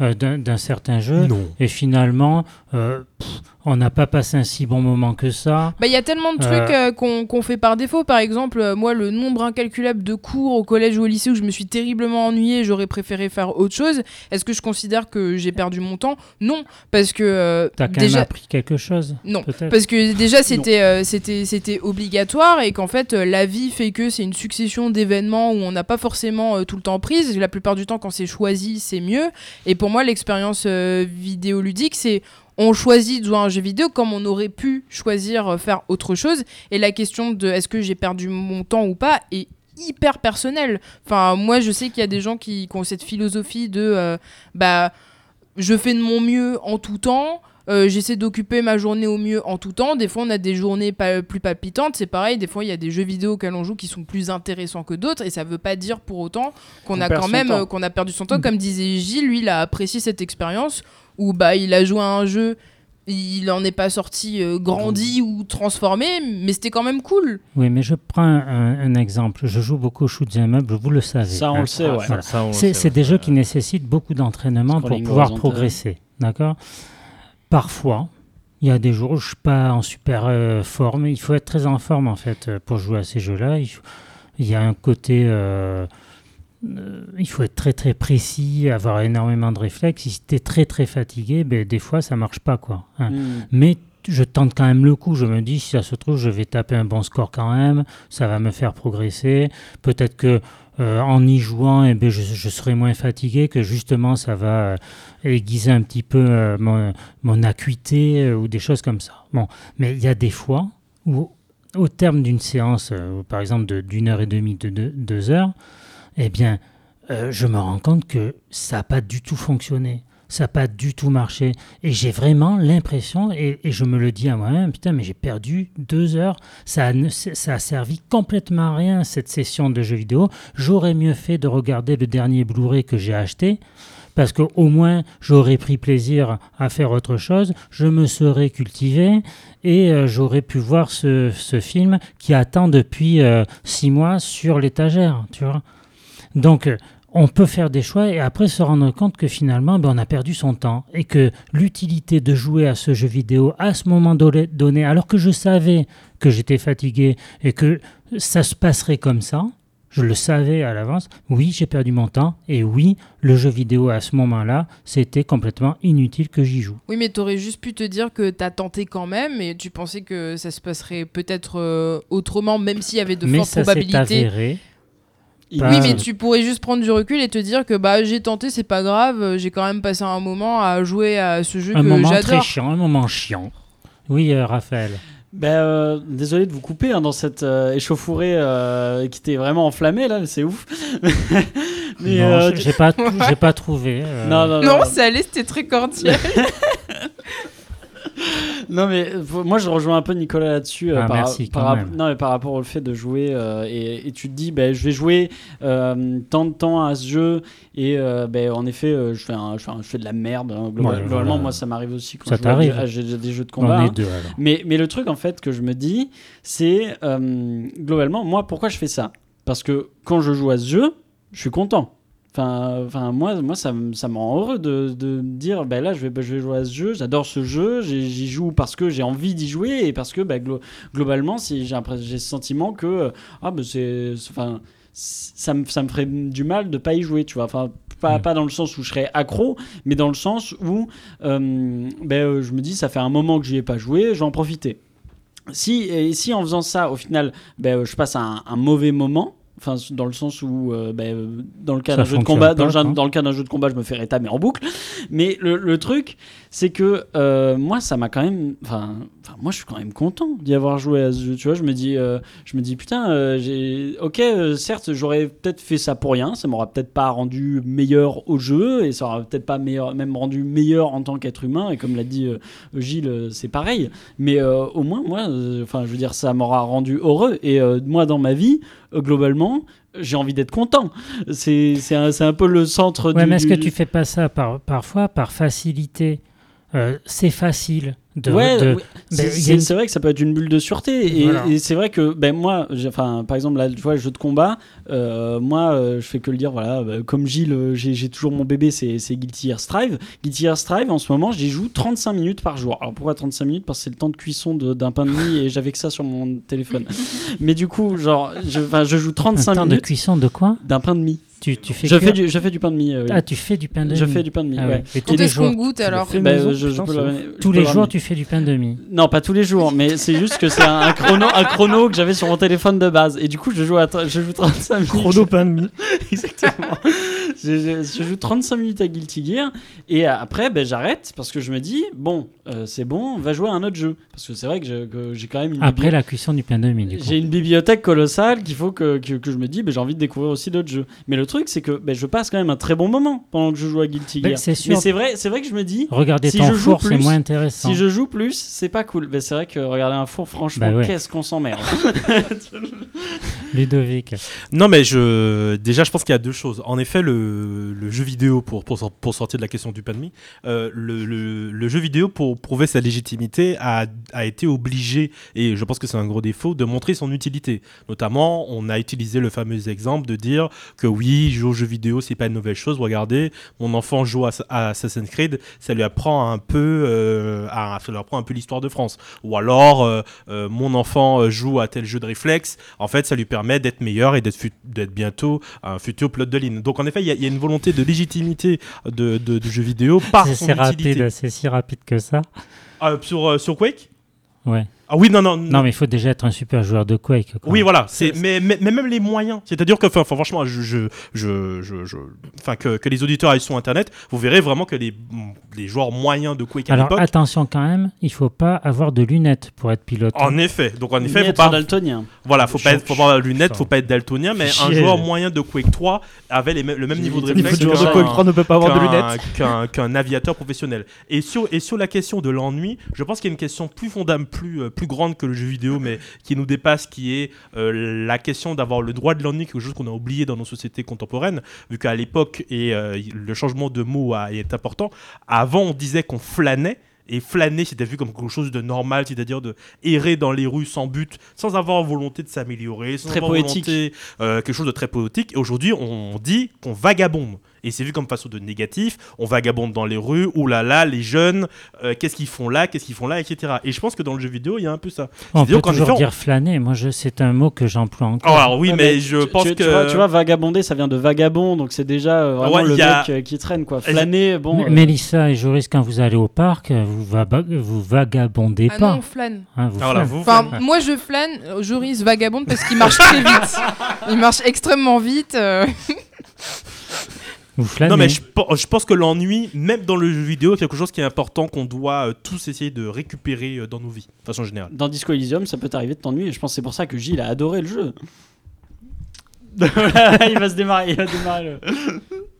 euh, d'un certain jeu. Non. Et finalement, euh, pff, on n'a pas passé un si bon moment que ça. Bah, il y a tellement de trucs euh, qu'on qu'on fait par défaut. Par exemple, euh, moi, le nombre incalculable de cours au collège ou au lycée où je me suis terriblement ennuyée, j'aurais préféré faire autre chose. Est-ce que je considère que j'ai perdu mon temps? Non, parce que euh, T'as quand déjà, même appris quelque chose. non, parce que déjà c'était euh, c'était c'était obligatoire et qu'en fait euh, la vie fait que c'est une succession d'événements où on n'a pas forcément euh, tout le temps prise. La plupart du temps, quand c'est choisi, c'est mieux. Et pour moi, l'expérience euh, vidéoludique, c'est on choisit de jouer à un jeu vidéo comme on aurait pu choisir euh, faire autre chose. Et la question de est-ce que j'ai perdu mon temps ou pas est hyper personnelle. Enfin, moi, je sais qu'il y a des gens qui, qui ont cette philosophie de euh, bah je fais de mon mieux en tout temps. euh, J'essaie d'occuper ma journée au mieux en tout temps. Des fois, on a des journées plus palpitantes. C'est pareil. Des fois, il y a des jeux vidéo auxquels on joue qui sont plus intéressants que d'autres. Et ça veut pas dire pour autant qu'on On a quand même euh, qu'on a perdu son temps. Comme disait Gilles, lui, il a apprécié cette expérience où bah il a joué à un jeu. Il en est pas sorti euh, grandi ou transformé, mais c'était quand même cool. Oui, mais je prends un, un exemple. Je joue beaucoup au shoot 'em up, vous le savez. Ça, on hein. le sait, ouais. Voilà. C'est ouais. des jeux qui nécessitent beaucoup d'entraînement pour pouvoir progresser. D'accord? Parfois, il y a des jours où je ne suis pas en super euh, forme. Il faut être très en forme, en fait, euh, pour jouer à ces jeux-là. Il, y a un côté. euh, euh, il faut être très très précis, avoir énormément de réflexes. Si tu es très très fatigué, ben, des fois ça marche pas. quoi. hein. Hmm. Mais je tente quand même le coup. Je me dis, si ça se trouve, je vais taper un bon score quand même. Ça va me faire progresser. Peut-être que euh, en y jouant, eh ben, je, je serai moins fatigué, que justement, ça va euh, aiguiser un petit peu euh, mon, mon acuité ou des choses comme ça. Bon, mais il y a des fois où, au terme d'une séance, par exemple d'une heure et demie, de deux heures, eh bien, euh, je me rends compte que ça n'a pas du tout fonctionné. Ça n'a pas du tout marché. Et j'ai vraiment l'impression, et, je me le dis à moi-même, putain, mais j'ai perdu deux heures. Ça a, ça a servi complètement à rien, cette session de jeux vidéo. J'aurais mieux fait de regarder le dernier Blu-ray que j'ai acheté. Parce qu'au moins, j'aurais pris plaisir à faire autre chose, je me serais cultivé et euh, j'aurais pu voir ce, ce film qui attend depuis euh, six mois sur l'étagère, tu vois. Donc, euh, on peut faire des choix et après se rendre compte que finalement, ben, on a perdu son temps et que l'utilité de jouer à ce jeu vidéo à ce moment do- donné, alors que je savais que j'étais fatigué et que ça se passerait comme ça, je le savais à l'avance, oui, j'ai perdu mon temps et oui, le jeu vidéo à ce moment-là, c'était complètement inutile que j'y joue. Oui, mais t'aurais juste pu te dire que t'as tenté quand même et tu pensais que ça se passerait peut-être euh, autrement, même s'il y avait de Mais fortes probabilités. Oui, mais tu pourrais juste prendre du recul et te dire que bah j'ai tenté, c'est pas grave, euh, j'ai quand même passé un moment à jouer à ce jeu Un que moment très chiant, un moment chiant. Oui, euh, Raphaël. Ben, euh, désolé de vous couper hein, dans cette euh, échauffourée euh, qui était vraiment enflammée là, c'est ouf. mais non, euh, j'ai- pas, j'ai pas trouvé. euh, non, non, non, Non, ça allait, c'était très cordial. Non, mais moi je rejoins un peu Nicolas là-dessus. euh, Ah, par, non, mais par rapport au fait de jouer euh, et, et tu te dis, ben, je vais jouer euh, tant de temps à ce jeu et ben, en effet, je, fais un- je, fais un- je fais de la merde. hein, Ouais, globalement, voilà. moi ça m'arrive aussi quand Ça je joue à des- à jeux de on combat. est hein. deux. Mais, mais le truc en fait que je me dis, c'est globalement, moi pourquoi je fais ça? Parce que quand je joue à ce jeu, je suis content. Enfin, enfin moi, moi ça, me- ça me rend heureux de, de me dire, ben là, je vais, je vais jouer à ce jeu, j'adore ce jeu, j'y joue parce que j'ai envie d'y jouer et parce que ben, glo- globalement, si j'ai ce sentiment que, euh, ah, ben c'est, c'est- enfin, ça me, ça me ferait du mal de pas y jouer, tu vois. Enfin, pas, Mm. pas dans le sens où je serais accro, mais dans le sens où euh, ben, euh, je me dis, ça fait un moment que j'y ai pas joué, je vais en profiter. Si, et si en faisant ça, au final, ben, je passe un, un mauvais moment, enfin dans le sens où, euh, ben, euh, dans le cas d'un jeu de combat, dans, dans le cas d'un jeu de combat, je me fais rétamer en boucle. Mais le, le truc, c'est que euh, moi, ça m'a quand même, enfin, moi, je suis quand même content d'y avoir joué à ce jeu. Tu vois, je me dis, euh, je me dis, putain, euh, ok, certes, j'aurais peut-être fait ça pour rien, ça m'aura peut-être pas rendu meilleur au jeu et ça aura peut-être pas meilleur, même rendu meilleur en tant qu'être humain. Et comme l'a dit Gilles, c'est pareil. Mais au moins, moi, enfin, je veux dire, ça m'aura rendu heureux. Et moi, dans ma vie, globalement, j'ai envie d'être content. C'est un, peu le centre Ouais, du. mais est-ce que tu fais pas ça par, parfois par facilité? Euh, c'est facile de. ouais, de- ouais. ben, c'est une- vrai que ça peut être une bulle de sûreté. Et, Voilà. et c'est vrai que, ben moi, enfin, par exemple, là, tu vois, le jeu de combat, euh, moi, euh, je fais que le dire, voilà, bah, comme Gilles, j'ai toujours mon bébé, c'est Guilty Gear Strive. Guilty Gear Strive, en ce moment, j'y joue 35 minutes par jour. Alors pourquoi 35 minutes? Parce que c'est le temps de cuisson de- d'un pain de mie et j'avais que ça sur mon téléphone. Mais du coup, genre, je, je joue un 35 temps de minutes cuisson de quoi? d'un pain de mie. Tu, tu fais Je cuire- fais, du, je fais du pain de mie. euh, oui. Ah, tu fais du pain de je mie. fais du pain de mie, Ah ouais. ouais. Et tous Quand les est-ce qu'on jours, goûte alors fais Bah, maison, je, je peux c'est le- je tous les le jours, tu fais du pain de mie. Non, pas tous les jours, mais c'est juste que c'est un, un chrono, un chrono que j'avais sur mon téléphone de base. Et du coup, je joue, à, je joue 35 minutes. Chrono pain de mie. Exactement. je, je- je joue 35 minutes à Guilty Gear. Et après, ben, j'arrête parce que je me dis, bon, euh, c'est bon, on va jouer à un autre jeu. Parce que c'est vrai que je- que j'ai quand même une, Après bibli- la cuisson du pain de mie, du coup. j'ai une bibliothèque colossale qu'il faut que, que, que je me dis, ben, j'ai envie de découvrir aussi d'autres jeux. Mais le truc, c'est que ben, je passe quand même un très bon moment pendant que je joue à Guilty Ben, Gear. c'est sûr. Mais c'est vrai, c'est vrai que je me dis, Regarder si ton je joue four, c'est plus, moins intéressant. si je joue plus, c'est pas cool. Ben, c'est vrai que regarder un four, franchement, ouais. qu'est-ce qu'on s'emmerde. Ludovic. Non, mais je déjà, je pense qu'il y a deux choses. En effet, le, le jeu vidéo, pour, pour, sor- pour sortir de la question du de mie, euh, le, le- le jeu vidéo, pour prouver sa légitimité, a, a été obligé, et je pense que c'est un gros défaut, de montrer son utilité. Notamment, on a utilisé le fameux exemple de dire que oui, jouer aux jeux vidéo, c'est pas une nouvelle chose. Regardez, mon enfant joue à, à Assassin's Creed, ça lui apprend un peu, euh, à- ça lui apprend un peu l'histoire de France. Ou alors, euh, euh, mon enfant joue à tel jeu de réflexe, en fait, ça lui permet d'être meilleur et d'être bientôt un futur plot de ligne. Donc, en effet, il y, a- il y a une volonté de légitimité de, de- du jeu vidéo par C'est son utilité. rapide, c'est si rapide que ça. Sur, sur Quake? Ouais. Ah oui, non, non. Non, mais il faut déjà être un super joueur de Quake. quoi. Oui, voilà. C'est mais, mais, mais même les moyens. C'est-à-dire que, enfin, franchement, je, je, je, je- que, que les auditeurs aillent sur Internet, vous verrez vraiment que les, les joueurs moyens de Quake à Alors l'époque. attention quand même, il faut pas avoir de lunettes pour être pilote. En effet. Donc, en effet, faut être pas. daltonien. Voilà, faut pas être, faut pas avoir de lunettes, Putain. faut pas être daltonien, mais un joueur moyen de Quake 3 avait les mêmes- le même niveau de Il réflexe du joueur de qu'un- Quake 3 ne peut pas avoir de lunettes. qu'un qu'un aviateur professionnel. Et sur, et sur la question de l'ennui, je pense qu'il y a une question plus fondamentale, plus, euh, plus grande que le jeu vidéo, mais qui nous dépasse, qui est euh, la question d'avoir le droit de l'ennui, quelque chose qu'on a oublié dans nos sociétés contemporaines, vu qu'à l'époque, et euh, le changement de mot a- est important, avant on disait qu'on flânait. Et flâner, c'était vu comme quelque chose de normal, c'est-à-dire de errer dans les rues sans but, sans avoir volonté de s'améliorer, sans Très avoir poétique. volonté, euh, quelque chose de très poétique. Et aujourd'hui, on dit qu'on vagabonde. Et c'est vu comme façon de négatif. On vagabonde dans les rues. Là, les jeunes, euh, qu'est-ce qu'ils font là, qu'est-ce qu'ils font là, etc. Et je pense que dans le jeu vidéo, il y a un peu ça. On peut toujours on- dire flâner. Moi, je, c'est un mot que j'emploie encore. Oh, alors oui, Ouais, mais, je tu- pense tu, que. Tu vois, tu vois, vagabonder, ça vient de vagabond, donc c'est déjà euh, vraiment Ouais, le il y a- mec euh, qui traîne, quoi. Flâner, bon. M- euh, Mélissa et Joris, quand vous allez au parc, euh, vous, va- vous vagabondez Ah pas. non, on flâne. hein, vous Ah, voilà, flânez. vous, Enfin, Ouais. moi je flâne, Joris vagabonde parce qu'il marche très vite. Il marche extrêmement vite. Vous flânez. Non, mais je pense que l'ennui, même dans le jeu vidéo, est quelque chose qui est important qu'on doit euh, tous essayer de récupérer euh, dans nos vies, de façon générale. Dans Disco Elysium, ça peut t'arriver de t'ennuyer. Je pense que c'est pour ça que Gilles a adoré le jeu. il va se démarrer. Il va démarrer le-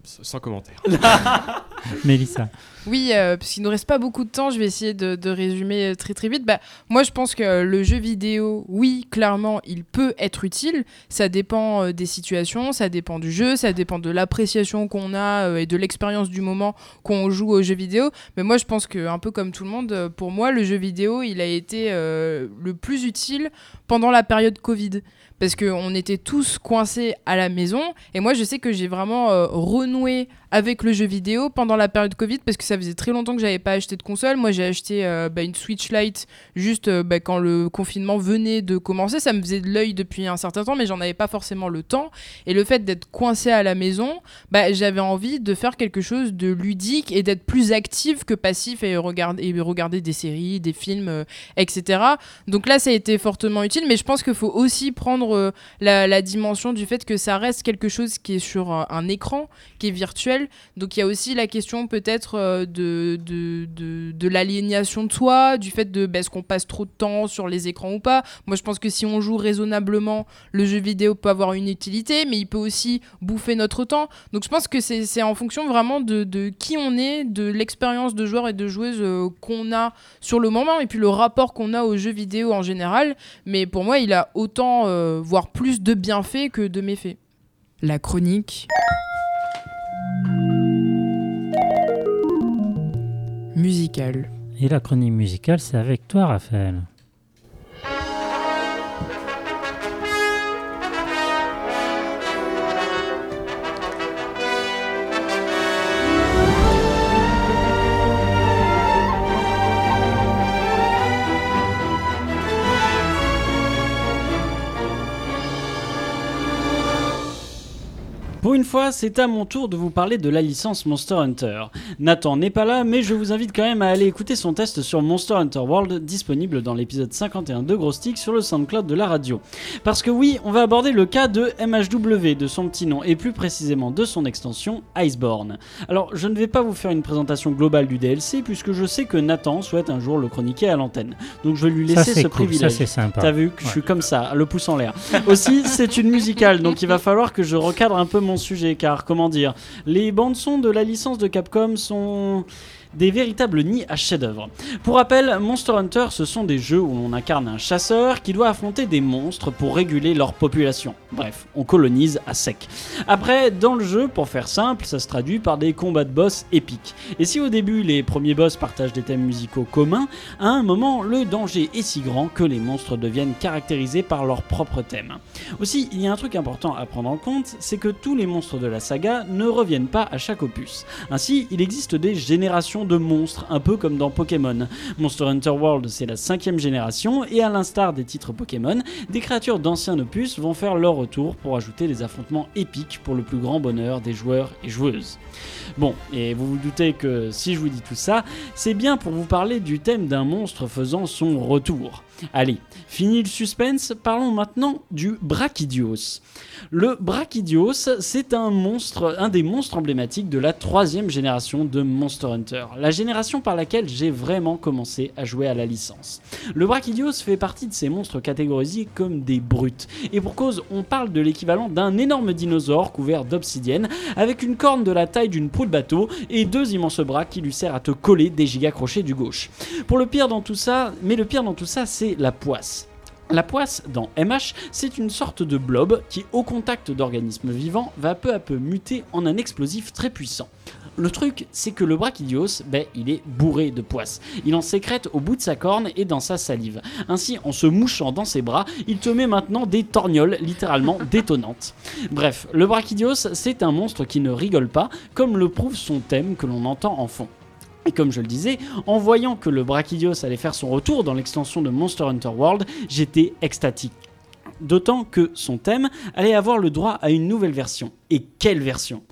Sans commentaire. Mélissa. Oui, euh, parce qu'il nous reste pas beaucoup de temps, je vais essayer de, de résumer très très vite. Bah, moi, je pense que le jeu vidéo, oui, clairement, il peut être utile. Ça dépend euh, des situations, ça dépend du jeu, ça dépend de l'appréciation qu'on a euh, et de l'expérience du moment qu'on joue au jeu vidéo. Mais moi, je pense que, un peu comme tout le monde, euh, pour moi, le jeu vidéo, il a été euh, le plus utile pendant la période Covid. Parce qu'on était tous coincés à la maison. Et moi, je sais que j'ai vraiment euh, renoué avec le jeu vidéo pendant la période Covid parce que ça faisait très longtemps que j'avais pas acheté de console. Moi, j'ai acheté euh, bah, une Switch Lite juste euh, bah, quand le confinement venait de commencer. Ça me faisait de l'œil depuis un certain temps, mais j'en avais pas forcément le temps. Et le fait d'être coincé à la maison, bah, j'avais envie de faire quelque chose de ludique et d'être plus actif que passif et regarder, et regarder des séries, des films, etc. Donc là, ça a été fortement utile, mais je pense qu'il faut aussi prendre euh, la, dimension du fait que ça reste quelque chose qui est sur un écran, qui est virtuel. Donc il y a aussi la question peut-être euh, de, de, de, de l'aliénation de soi, du fait de bah, est-ce qu'on passe trop de temps sur les écrans ou pas. Moi je pense que si on joue raisonnablement, le jeu vidéo peut avoir une utilité, mais il peut aussi bouffer notre temps. Donc je pense que c'est en fonction vraiment de, de qui on est, de l'expérience de joueur et de joueuse euh, qu'on a sur le moment, et puis le rapport qu'on a aux jeux vidéo en général. Mais pour moi, il a autant, voire plus de bienfaits que de méfaits. La chronique. musicale. Et la chronique musicale, c'est avec toi, Raphaël. Une fois, c'est à mon tour de vous parler de la licence Monster Hunter. Nathan n'est pas là, mais je vous invite quand même à aller écouter son test sur Monster Hunter World, disponible dans l'épisode 51 de Gros Stick sur le SoundCloud de la radio. Parce que oui, on va aborder le cas de MHW, de son petit nom, et plus précisément de son extension Iceborne. Alors, je ne vais pas vous faire une présentation globale du DLC, puisque je sais que Nathan souhaite un jour le chroniquer à l'antenne. Donc je vais lui Ça, laisser c'est ce cool, ça, privilège. c'est sympa. T'as vu que je suis comme ça, le pouce en l'air. Aussi, c'est une musicale, donc il va falloir que je recadre un peu mon sujet, car comment dire, les bandes son de la licence de Capcom sont des véritables nids à chef-d'œuvre. Pour rappel, Monster Hunter, ce sont des jeux où l'on incarne un chasseur qui doit affronter des monstres pour réguler leur population. Bref, on colonise à sec. Après, dans le jeu, pour faire simple, ça se traduit par des combats de boss épiques. Et si au début les premiers boss partagent des thèmes musicaux communs, à un moment, le danger est si grand que les monstres deviennent caractérisés par leur propre thème. Aussi, il y a un truc important à prendre en compte, c'est que tous les monstres de la saga ne reviennent pas à chaque opus. Ainsi, il existe des générations de monstres, un peu comme dans Pokémon. Monster Hunter World, c'est la cinquième génération, et à l'instar des titres Pokémon, des créatures d'anciens opus vont faire leur retour pour ajouter des affrontements épiques pour le plus grand bonheur des joueurs et joueuses. Bon, et vous vous doutez que si je vous dis tout ça, c'est bien pour vous parler du thème d'un monstre faisant son retour. Allez, fini le suspense, parlons maintenant du Brachydios. Le Brachydios, c'est un monstre, un des monstres emblématiques de la troisième génération de Monster Hunter, la génération par laquelle j'ai vraiment commencé à jouer à la licence. Le Brachydios fait partie de ces monstres catégorisés comme des brutes, et pour cause, on parle de l'équivalent d'un énorme dinosaure couvert d'obsidienne, avec une corne de la taille d'une proue de bateau et deux immenses bras qui lui servent à te coller des giga crochets du gauche. Pour le pire dans tout ça, mais le pire dans tout ça, c'est la poisse. La poisse, dans MH, c'est une sorte de blob qui, au contact d'organismes vivants, va peu à peu muter en un explosif très puissant. Le truc, c'est que le Brachydios, ben, il est bourré de poisse. Il en sécrète au bout de sa corne et dans sa salive. Ainsi, en se mouchant dans ses bras, il te met maintenant des torgnoles littéralement détonnantes. Bref, le Brachydios, c'est un monstre qui ne rigole pas, comme le prouve son thème que l'on entend en fond. Et comme je le disais, en voyant que le Brachydios allait faire son retour dans l'extension de Monster Hunter World, j'étais extatique. D'autant que son thème allait avoir le droit à une nouvelle version. Et quelle version?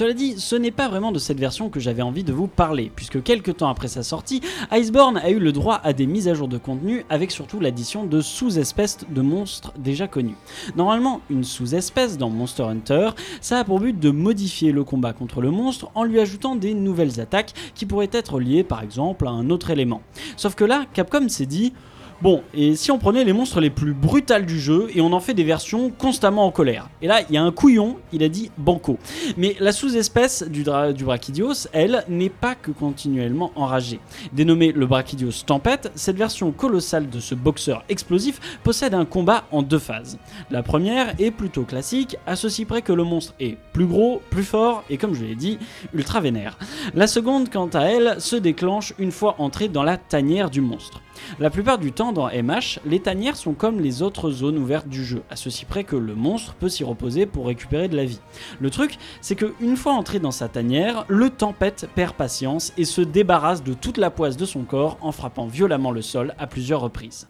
Cela dit, ce n'est pas vraiment de cette version que j'avais envie de vous parler, puisque quelques temps après sa sortie, Iceborne a eu le droit à des mises à jour de contenu avec surtout l'addition de sous-espèces de monstres déjà connus. Normalement, une sous-espèce dans Monster Hunter, ça a pour but de modifier le combat contre le monstre en lui ajoutant des nouvelles attaques qui pourraient être liées par exemple à un autre élément. Sauf que là, Capcom s'est dit Bon, et si on prenait les monstres les plus brutales du jeu et on en fait des versions constamment en colère Et là, il y a un couillon, il a dit banco. Mais la sous-espèce du, du Brachydios, elle, n'est pas que continuellement enragée. Dénommée le Brachydios Tempête, cette version colossale de ce boxeur explosif possède un combat en deux phases. La première est plutôt classique, à ceci près que le monstre est plus gros, plus fort et comme je l'ai dit, ultra vénère. La seconde, quant à elle, se déclenche une fois entrée dans la tanière du monstre. La plupart du temps dans MH, les tanières sont comme les autres zones ouvertes du jeu, à ceci près que le monstre peut s'y reposer pour récupérer de la vie. Le truc, c'est que une fois entré dans sa tanière, le tempête perd patience et se débarrasse de toute la poisse de son corps en frappant violemment le sol à plusieurs reprises.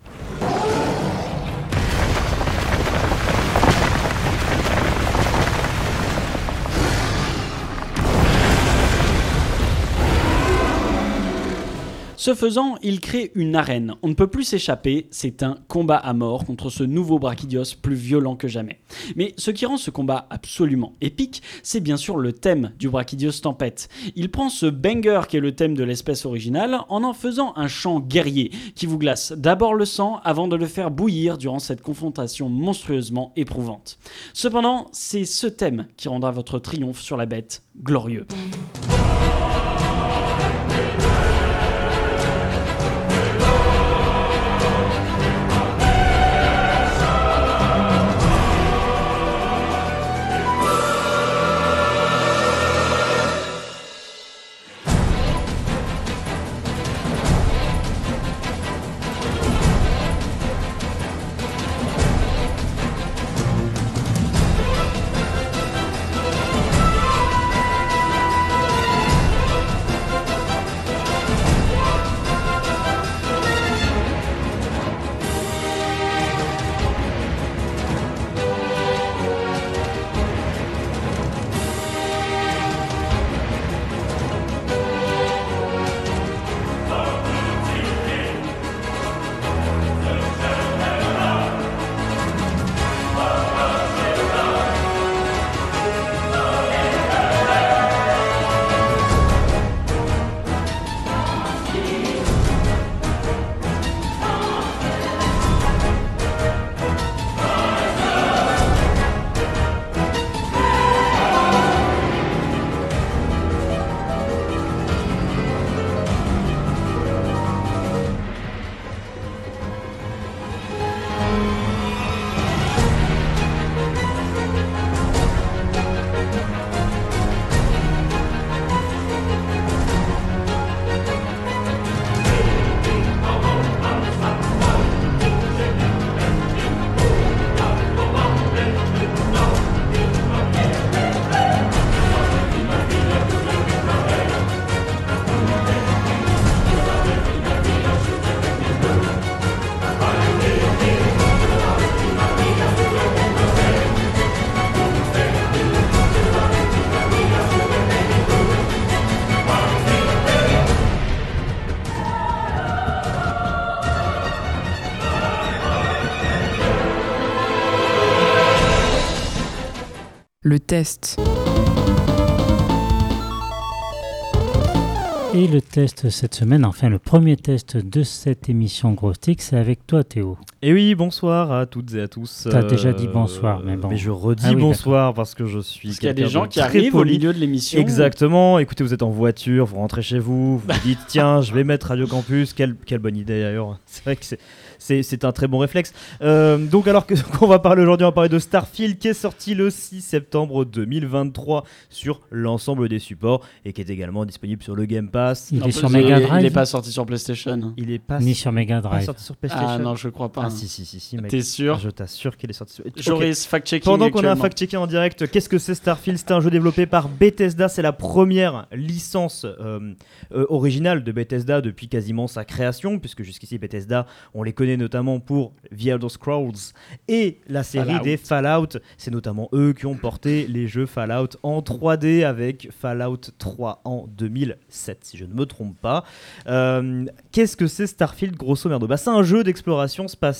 Ce faisant, il crée une arène. On ne peut plus s'échapper, c'est un combat à mort contre ce nouveau Brachydios plus violent que jamais. Mais ce qui rend ce combat absolument épique, c'est bien sûr le thème du Brachydios Tempête. Il prend ce banger qui est le thème de l'espèce originale en en faisant un chant guerrier qui vous glace d'abord le sang avant de le faire bouillir durant cette confrontation monstrueusement éprouvante. Cependant, c'est ce thème qui rendra votre triomphe sur la bête glorieux. Le test. Et le test cette semaine, enfin le premier test de cette émission Gros Stick, c'est avec toi Théo. Et oui, bonsoir à toutes et à tous. T'as déjà dit bonsoir, mais bon. Mais je redis Ah oui, bonsoir parce que je suis. Parce qu'il y a des quelqu'un gens de qui arrivent au milieu de l'émission. Exactement. Écoutez, vous êtes en voiture, vous rentrez chez vous, vous vous dites tiens, je vais mettre Radio Campus. Quelle, quelle bonne idée d'ailleurs. C'est vrai que c'est. C'est, c'est un très bon réflexe. Euh, donc, alors que, qu'on va parler aujourd'hui, on va parler de Starfield qui est sorti le 6 septembre 2023 sur l'ensemble des supports et qui est également disponible sur le Game Pass. Il En est plus, sur Mega est- Il Drive n'est pas sorti sur PlayStation. Il est pas, ni sur Mega pas Drive. sorti sur PlayStation. Ah non, je crois pas. Ah, si, si, si, si, mec. T'es sûr Je t'assure qu'il est sorti sur. Ok. Joris, fact-checking. Pendant qu'on a actuellement. fact-checké en direct, qu'est-ce que c'est Starfield C'est un jeu développé par Bethesda. C'est la première licence euh, euh, originale de Bethesda depuis quasiment sa création, puisque jusqu'ici Bethesda, on les connaît notamment pour The Elder Scrolls et la série Fallout. des Fallout. C'est notamment eux qui ont porté les jeux Fallout en 3D avec Fallout 3 en 2007, si je ne me trompe pas. Euh, qu'est-ce que c'est Starfield grosso merdo? Bah, C'est un jeu d'exploration spatiale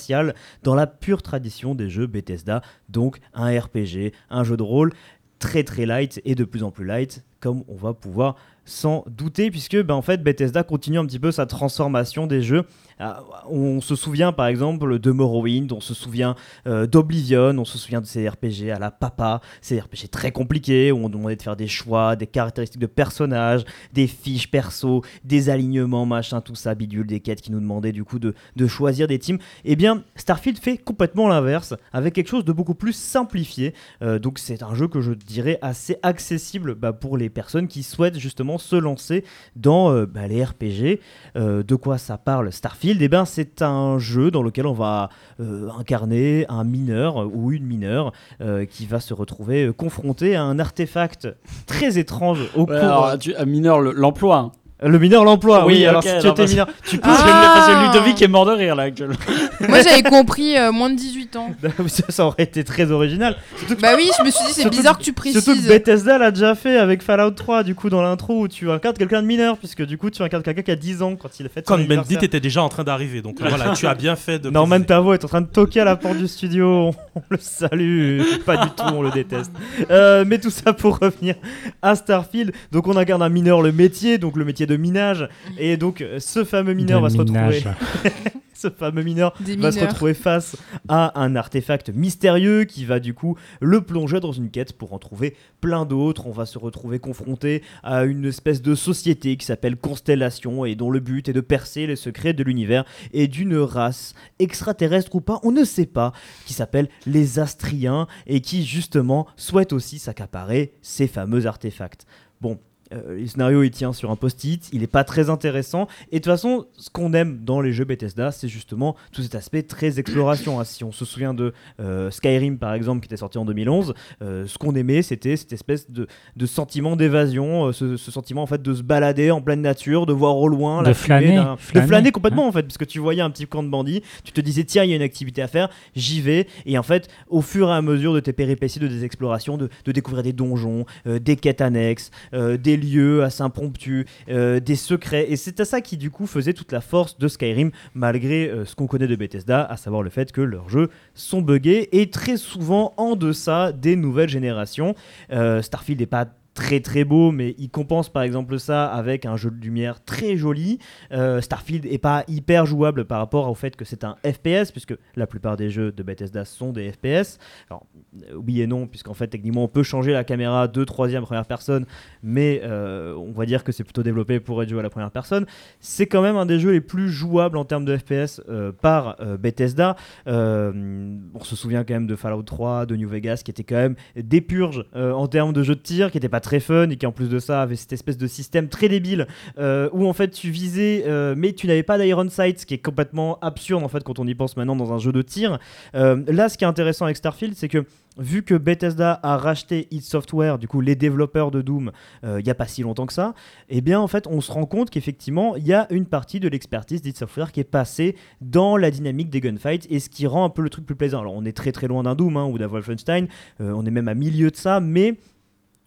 dans la pure tradition des jeux Bethesda, donc un RPG, un jeu de rôle très très light et de plus en plus light, comme on va pouvoir s'en douter, puisque ben, en fait Bethesda continue un petit peu sa transformation des jeux. Ah, On se souvient par exemple de Morrowind, on se souvient euh, d'Oblivion, on se souvient de ces RPG à la papa, ces RPG très compliqués où on demandait de faire des choix, des caractéristiques de personnages, des fiches perso, des alignements, machin, tout ça, bidule, des quêtes qui nous demandaient du coup de, choisir des teams. Eh bien, Starfield fait complètement l'inverse, avec quelque chose de beaucoup plus simplifié. Euh, donc c'est un jeu que je dirais assez accessible bah, pour les personnes qui souhaitent justement se lancer dans euh, bah, les RPG. De quoi ça parle Starfield? Eh bien, c'est un jeu dans lequel on va euh, incarner un mineur ou une mineure euh, qui va se retrouver euh, confronté à un artefact très étrange au Ouais, cours. alors, tu, mineur, le- l'emploi. Le mineur l'emploi, oui. Oui, alors si tu étais mineur, tu peux. Ah parce que Ludovic est mort de rire là actuellement. Moi j'avais compris euh, moins de 18 ans. ça, ça aurait été très original. Que Bah oui, je me suis dit c'est bizarre que tu Surtout que précises. Bethesda l'a déjà fait avec Fallout 3, du coup, dans l'intro où tu incarnes quelqu'un de mineur, puisque du coup, tu incarnes quelqu'un qui a 10 ans quand il a fait Quand Benedict anniversaire. était déjà en train d'arriver, donc voilà, tu as bien fait de. Norman. Tavo est en train de toquer à la porte du studio, on, on le salue, pas du tout, on le déteste. Euh, mais tout ça pour revenir à Starfield. Donc on incarne un mineur le métier, donc le métier de minage, et donc euh, ce fameux mineur De va se retrouver, ce fameux mineur Des va se retrouver face à un artefact mystérieux qui va du coup le plonger dans une quête pour en trouver plein d'autres. On va se retrouver confronté à une espèce de société qui s'appelle Constellation et dont le but est de percer les secrets de l'univers et d'une race extraterrestre ou pas, on ne sait pas, qui s'appelle les Astriens et qui justement souhaite aussi s'accaparer ces fameux artefacts. Bon. Euh, le scénario il tient sur un post-it, il n'est pas très intéressant et de toute façon ce qu'on aime dans les jeux Bethesda c'est justement tout cet aspect très exploration. hein. Si on se souvient de euh, Skyrim par exemple qui était sorti en 2011, euh, ce qu'on aimait c'était cette espèce de, de sentiment d'évasion, ce, ce sentiment en fait de se balader en pleine nature, de voir au loin De la fumée flâner, de flâner, complètement en fait parce que tu voyais un petit camp de bandits, tu te disais tiens il y a une activité à faire, j'y vais et en fait au fur et à mesure de tes péripéties, de tes explorations, de, de découvrir des donjons, des quêtes annexes, des lieux assez impromptus, euh, des secrets et c'est à ça qui du coup faisait toute la force de Skyrim malgré euh, ce qu'on connaît de Bethesda, à savoir le fait que leurs jeux sont buggés et très souvent en deçà des nouvelles générations. Euh, Starfield n'est pas très très beau, mais il compense par exemple ça avec un jeu de lumière très joli. Euh, Starfield est pas hyper jouable par rapport au fait que c'est un FPS, puisque la plupart des jeux de Bethesda sont des FPS. Alors, euh, oui et non, puisqu'en fait, techniquement, on peut changer la caméra de troisième première personne, mais euh, on va dire que c'est plutôt développé pour être joué à la première personne. C'est quand même un des jeux les plus jouables en termes de FPS par Bethesda. On se souvient quand même de Fallout 3, de New Vegas, qui était quand même des purges en termes de jeu de tir, qui n'était pas très fun et qui en plus de ça avait cette espèce de système très débile euh, où en fait tu visais, euh, mais tu n'avais pas d'iron sight, ce qui est complètement absurde en fait quand on y pense maintenant dans un jeu de tir. Euh, là, ce qui est intéressant avec Starfield, c'est que vu que Bethesda a racheté id Software, du coup les développeurs de Doom, euh, il n'y a pas si longtemps que ça, eh bien en fait on se rend compte qu'effectivement il y a une partie de l'expertise d'id Software qui est passée dans la dynamique des gunfights et ce qui rend un peu le truc plus plaisant. Alors on est très très loin d'un Doom hein, ou d'un Wolfenstein, euh, on est même à milieu de ça, mais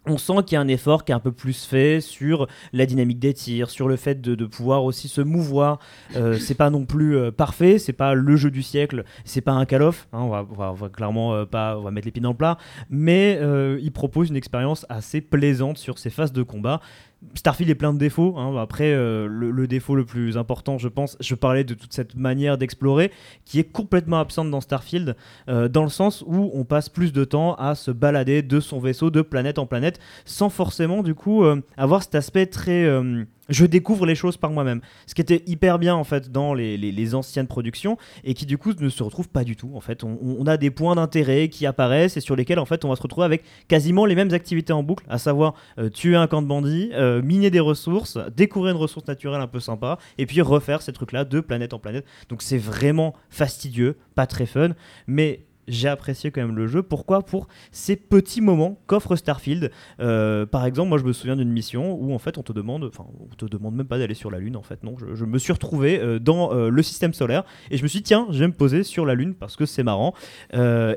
on sent qu'il y a un effort qui est un peu plus fait sur la dynamique des tirs, sur le fait de, de pouvoir aussi se mouvoir. Euh, c'est pas non plus euh, parfait, c'est pas le jeu du siècle, c'est pas un Call of, hein, on, va, on va- on va clairement euh, pas, on va mettre les pieds dans le plat, mais il propose une expérience assez plaisante sur ses phases de combat. Starfield est plein de défauts. hein. Après, euh, le, défaut le plus important, je pense, je parlais de toute cette manière d'explorer qui est complètement absente dans Starfield, euh, dans le sens où on passe plus de temps à se balader de son vaisseau de planète en planète, sans forcément du coup euh, avoir cet aspect très je découvre les choses par moi-même. Ce qui était hyper bien en fait dans les, les- anciennes productions et qui du coup ne se retrouve pas du tout. En fait, on, on a des points d'intérêt qui apparaissent et sur lesquels en fait on va se retrouver avec quasiment les mêmes activités en boucle, à savoir euh, tuer un camp de bandits, euh, miner des ressources, découvrir une ressource naturelle un peu sympa et puis refaire ces trucs-là de planète en planète. Donc c'est vraiment fastidieux, pas très fun, mais j'ai apprécié quand même le jeu. Pourquoi? Pour ces petits moments qu'offre Starfield. Euh, par exemple, moi je me souviens d'une mission où en fait on te demande, enfin on te demande même pas d'aller sur la Lune en fait, non. Je, me suis retrouvé euh, dans euh, le système solaire et je me suis dit tiens, je vais me poser sur la Lune parce que c'est marrant.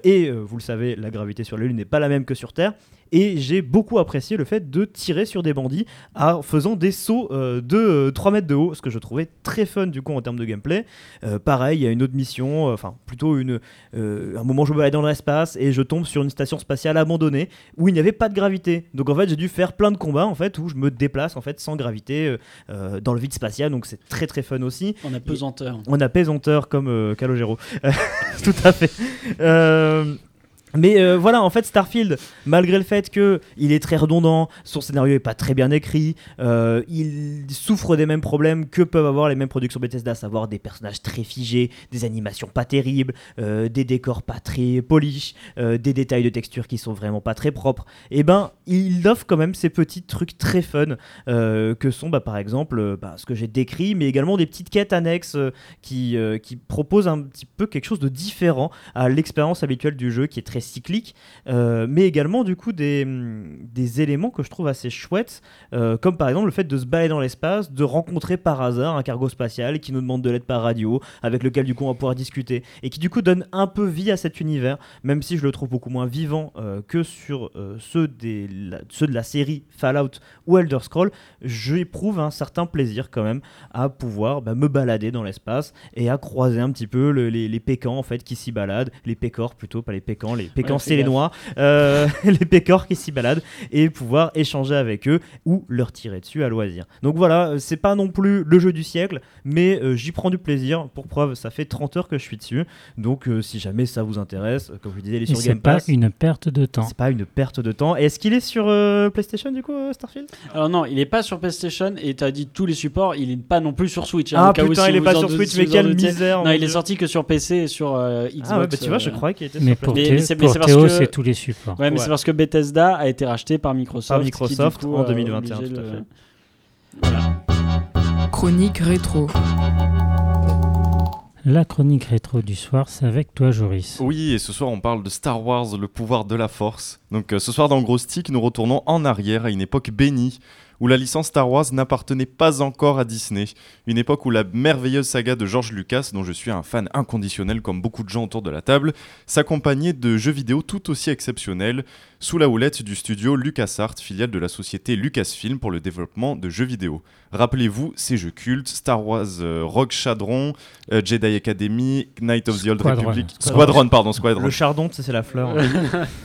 Et vous le savez, la gravité sur la Lune n'est pas la même que sur Terre. Et j'ai beaucoup apprécié le fait de tirer sur des bandits en faisant des sauts euh, de euh, 3 mètres de haut, ce que je trouvais très fun du coup en termes de gameplay. Euh, pareil, il y a une autre mission, euh, enfin plutôt une, un moment je me baladais dans l'espace et je tombe sur une station spatiale abandonnée où il n'y avait pas de gravité. Donc en fait j'ai dû faire plein de combats en fait où je me déplace en fait sans gravité dans le vide spatial, donc c'est très très fun aussi. On a pesanteur. On a pesanteur comme Calogero. Tout à fait. Mais euh, voilà, en fait, Starfield, malgré le fait que il est très redondant, son scénario est pas très bien écrit, euh, il souffre des mêmes problèmes que peuvent avoir les mêmes productions Bethesda, à savoir des personnages très figés, des animations pas terribles, euh, des décors pas très polis, euh, des détails de texture qui sont vraiment pas très propres. Et ben, il offre quand même ces petits trucs très fun que sont, bah, par exemple, bah, ce que j'ai décrit, mais également des petites quêtes annexes qui proposent un petit peu quelque chose de différent à l'expérience habituelle du jeu qui est très cyclique, euh, mais également du coup des, hum, des éléments que je trouve assez chouettes, euh, comme par exemple le fait de se balader dans l'espace, de rencontrer par hasard un cargo spatial qui nous demande de l'aide par radio, avec lequel du coup on va pouvoir discuter, et qui du coup donne un peu vie à cet univers, même si je le trouve beaucoup moins vivant euh, que sur ceux, des, ceux de la série Fallout ou Elder Scroll, j'éprouve un certain plaisir quand même à pouvoir bah, me balader dans l'espace et à croiser un petit peu le- les, les pécans en fait qui s'y baladent, les pécores plutôt, pas les pécans, les pécans Ouais, c'est les noirs, euh, les pécores qui s'y baladent et pouvoir échanger avec eux ou leur tirer dessus à loisir. Donc voilà, euh, c'est pas non plus le jeu du siècle, mais euh, j'y prends du plaisir. Pour preuve, ça fait 30 heures que je suis dessus, donc euh, si jamais ça vous intéresse, comme je vous disais, il est Et sur c'est Game pas Pass. une perte de temps. C'est pas une perte de temps. Est-ce qu'il est sur euh, PlayStation du coup, Starfield? Alors non, il est pas sur PlayStation et tu as dit tous les supports, il est pas non plus sur Switch. hein, Ah au cas où putain, si il est pas sur Switch, mais quelle misère Non, il est sorti que sur PC et sur euh, Xbox. Ah ouais, bah tu vois, je croyais qu'il était Mais sur pour, Pour Théo, que- c'est tous les supports. Ouais, mais Ouais. c'est parce que Bethesda a été racheté par Microsoft. Par qui, du Microsoft coup, en a 2021, obligé tout à le- fait. Voilà. Chronique rétro. La chronique rétro du soir, c'est avec toi, Joris. Oui, et ce soir on parle de Star Wars, le pouvoir de la force. Donc euh, ce soir dans Gros Stick, nous retournons en arrière à une époque bénie, où la licence Star Wars n'appartenait pas encore à Disney. Une époque où la merveilleuse saga de George Lucas, dont je suis un fan inconditionnel comme beaucoup de gens autour de la table, s'accompagnait de jeux vidéo tout aussi exceptionnels, sous la houlette du studio LucasArts, filiale de la société Lucasfilm pour le développement de jeux vidéo. Rappelez-vous ces jeux cultes, Star Wars euh, Rogue Shadron, euh, Jedi Academy, Knight of the Old Squadron. Republic, Squadron, pardon, Squadron. Le chardon, c'est la fleur.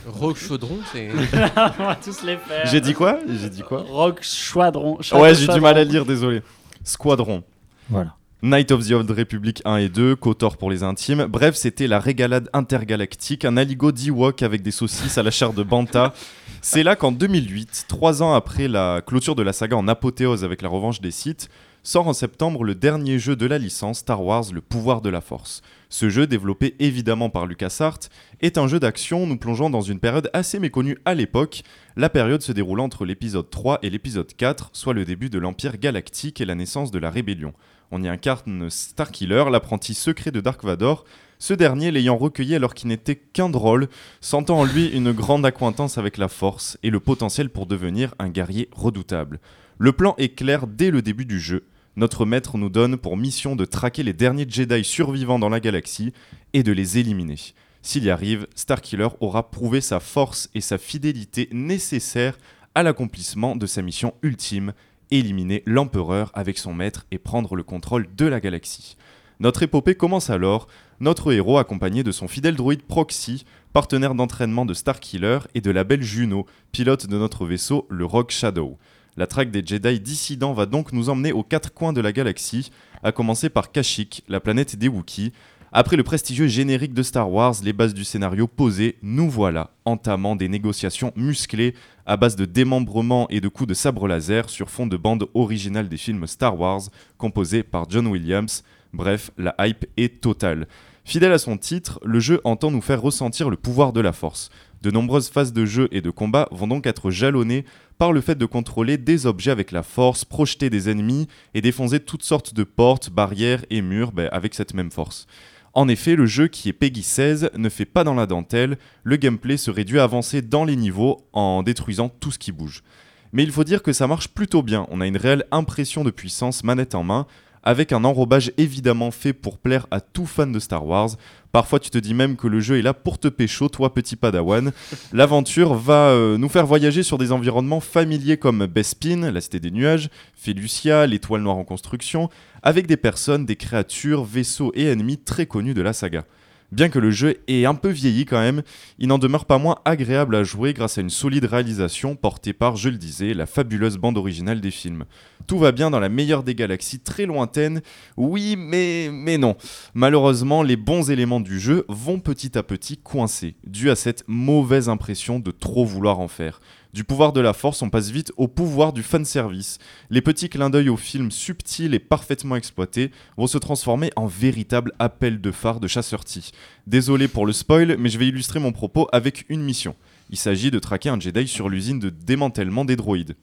Rogue Chaudron, c'est. On va tous les faire. J'ai dit quoi? J'ai dit quoi? Rock Schwadron. Ouais, j'ai du mal à lire, désolé. Squadron. Voilà. Night of the Old Republic 1 et 2, KOTOR pour les intimes. Bref, c'était la régalade intergalactique, un aligot d'Ewok avec des saucisses à la chair de Banta. C'est là qu'en 2008, trois ans après la clôture de la saga en apothéose avec la revanche des Sith, sort en septembre le dernier jeu de la licence Star Wars Le pouvoir de la force. Ce jeu, développé évidemment par LucasArts, est un jeu d'action nous plongeant dans une période assez méconnue à l'époque, la période se déroulant entre l'épisode 3 et l'épisode 4, soit le début de l'Empire galactique et la naissance de la rébellion. On y incarne Starkiller, l'apprenti secret de Dark Vador, ce dernier l'ayant recueilli alors qu'il n'était qu'un drôle, sentant en lui une grande accointance avec la force et le potentiel pour devenir un guerrier redoutable. Le plan est clair dès le début du jeu. Notre maître nous donne pour mission de traquer les derniers Jedi survivants dans la galaxie et de les éliminer. S'il y arrive, Starkiller aura prouvé sa force et sa fidélité nécessaires à l'accomplissement de sa mission ultime, éliminer l'empereur avec son maître et prendre le contrôle de la galaxie. Notre épopée commence alors, notre héros accompagné de son fidèle droïde Proxy, partenaire d'entraînement de Starkiller et de la belle Juno, pilote de notre vaisseau, le Rogue Shadow. La traque des Jedi dissidents va donc nous emmener aux quatre coins de la galaxie, à commencer par Kashyyyk, la planète des Wookiees. Après le prestigieux générique de Star Wars, les bases du scénario posées, nous voilà entamant des négociations musclées à base de démembrement et de coups de sabre laser sur fond de bande originale des films Star Wars, composés par John Williams. Bref, la hype est totale. Fidèle à son titre, le jeu entend nous faire ressentir le pouvoir de la force. De nombreuses phases de jeu et de combat vont donc être jalonnées par le fait de contrôler des objets avec la force, projeter des ennemis et défoncer toutes sortes de portes, barrières et murs ben, avec cette même force. En effet, le jeu qui est Peggy 16 ne fait pas dans la dentelle, le gameplay se réduit à avancer dans les niveaux en détruisant tout ce qui bouge. Mais il faut dire que ça marche plutôt bien, on a une réelle impression de puissance manette en main, avec un enrobage évidemment fait pour plaire à tout fan de Star Wars. Parfois, tu te dis même que le jeu est là pour te pécho, toi petit padawan. L'aventure va euh, nous faire voyager sur des environnements familiers comme Bespin, la cité des nuages, Felucia, l'étoile noire en construction, avec des personnes, des créatures, vaisseaux et ennemis très connus de la saga. Bien que le jeu ait un peu vieilli quand même, il n'en demeure pas moins agréable à jouer grâce à une solide réalisation portée par, je le disais, la fabuleuse bande originale des films. Tout va bien dans la meilleure des galaxies très lointaines, oui mais, mais non. Malheureusement, les bons éléments du jeu vont petit à petit coincer, dû à cette mauvaise impression de trop vouloir en faire. Du pouvoir de la force, on passe vite au pouvoir du fanservice. Les petits clins d'œil aux films subtils et parfaitement exploités vont se transformer en véritable appel de phare de chasseur T. Désolé pour le spoil, mais je vais illustrer mon propos avec une mission. Il s'agit de traquer un Jedi sur l'usine de démantèlement des droïdes.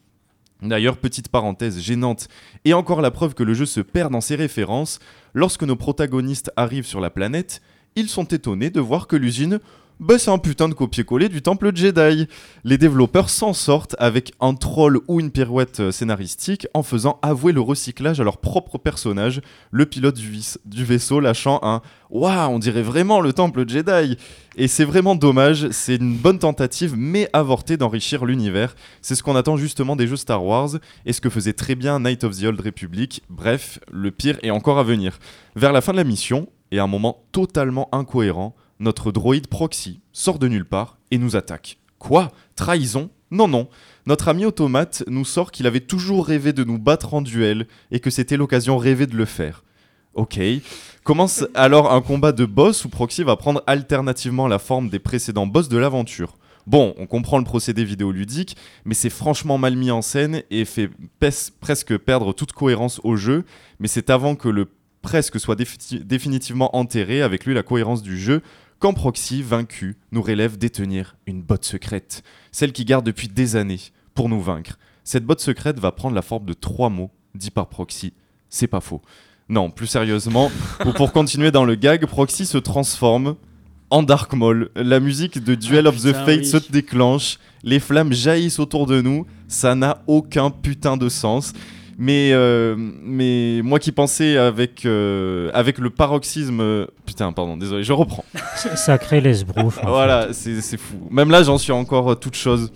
D'ailleurs, petite parenthèse gênante, et encore la preuve que le jeu se perd dans ses références, lorsque nos protagonistes arrivent sur la planète, ils sont étonnés de voir que l'usine bah c'est un putain de copier-coller du temple Jedi. Les développeurs s'en sortent avec un troll ou une pirouette euh, scénaristique en faisant avouer le recyclage à leur propre personnage, le pilote du, vaisseau lâchant un Waouh, on dirait vraiment le temple Jedi Et c'est vraiment dommage, c'est une bonne tentative mais avortée d'enrichir l'univers. C'est ce qu'on attend justement des jeux Star Wars et ce que faisait très bien Night of the Old Republic. Bref, le pire est encore à venir. Vers la fin de la mission, et à un moment totalement incohérent, notre droïde Proxy sort de nulle part et nous attaque. Quoi? Trahison? Non, non. Notre ami Automate nous sort qu'il avait toujours rêvé de nous battre en duel et que c'était l'occasion rêvée de le faire. Ok. Commence alors un combat de boss où Proxy va prendre alternativement la forme des précédents boss de l'aventure. Bon, on comprend le procédé vidéoludique, mais c'est franchement mal mis en scène et fait presque perdre toute cohérence au jeu, mais c'est avant que le presque soit défi- définitivement enterré avec lui la cohérence du jeu quand Proxy, vaincu, nous relève détenir une botte secrète, celle qui garde depuis des années pour nous vaincre. Cette botte secrète va prendre la forme de trois mots dits par Proxy. C'est pas faux. Non, plus sérieusement, ou pour continuer dans le gag, Proxy se transforme en Dark Maul. La musique de Duel Ah, of the Fate oui. se déclenche, les flammes jaillissent autour de nous, ça n'a aucun putain de sens. Mais, euh, mais moi qui pensais avec, euh, avec le paroxysme... Putain, pardon, désolé, je reprends. Sacré l'esbrouf. Voilà, c'est fou. Même là, j'en suis encore euh, toute chose.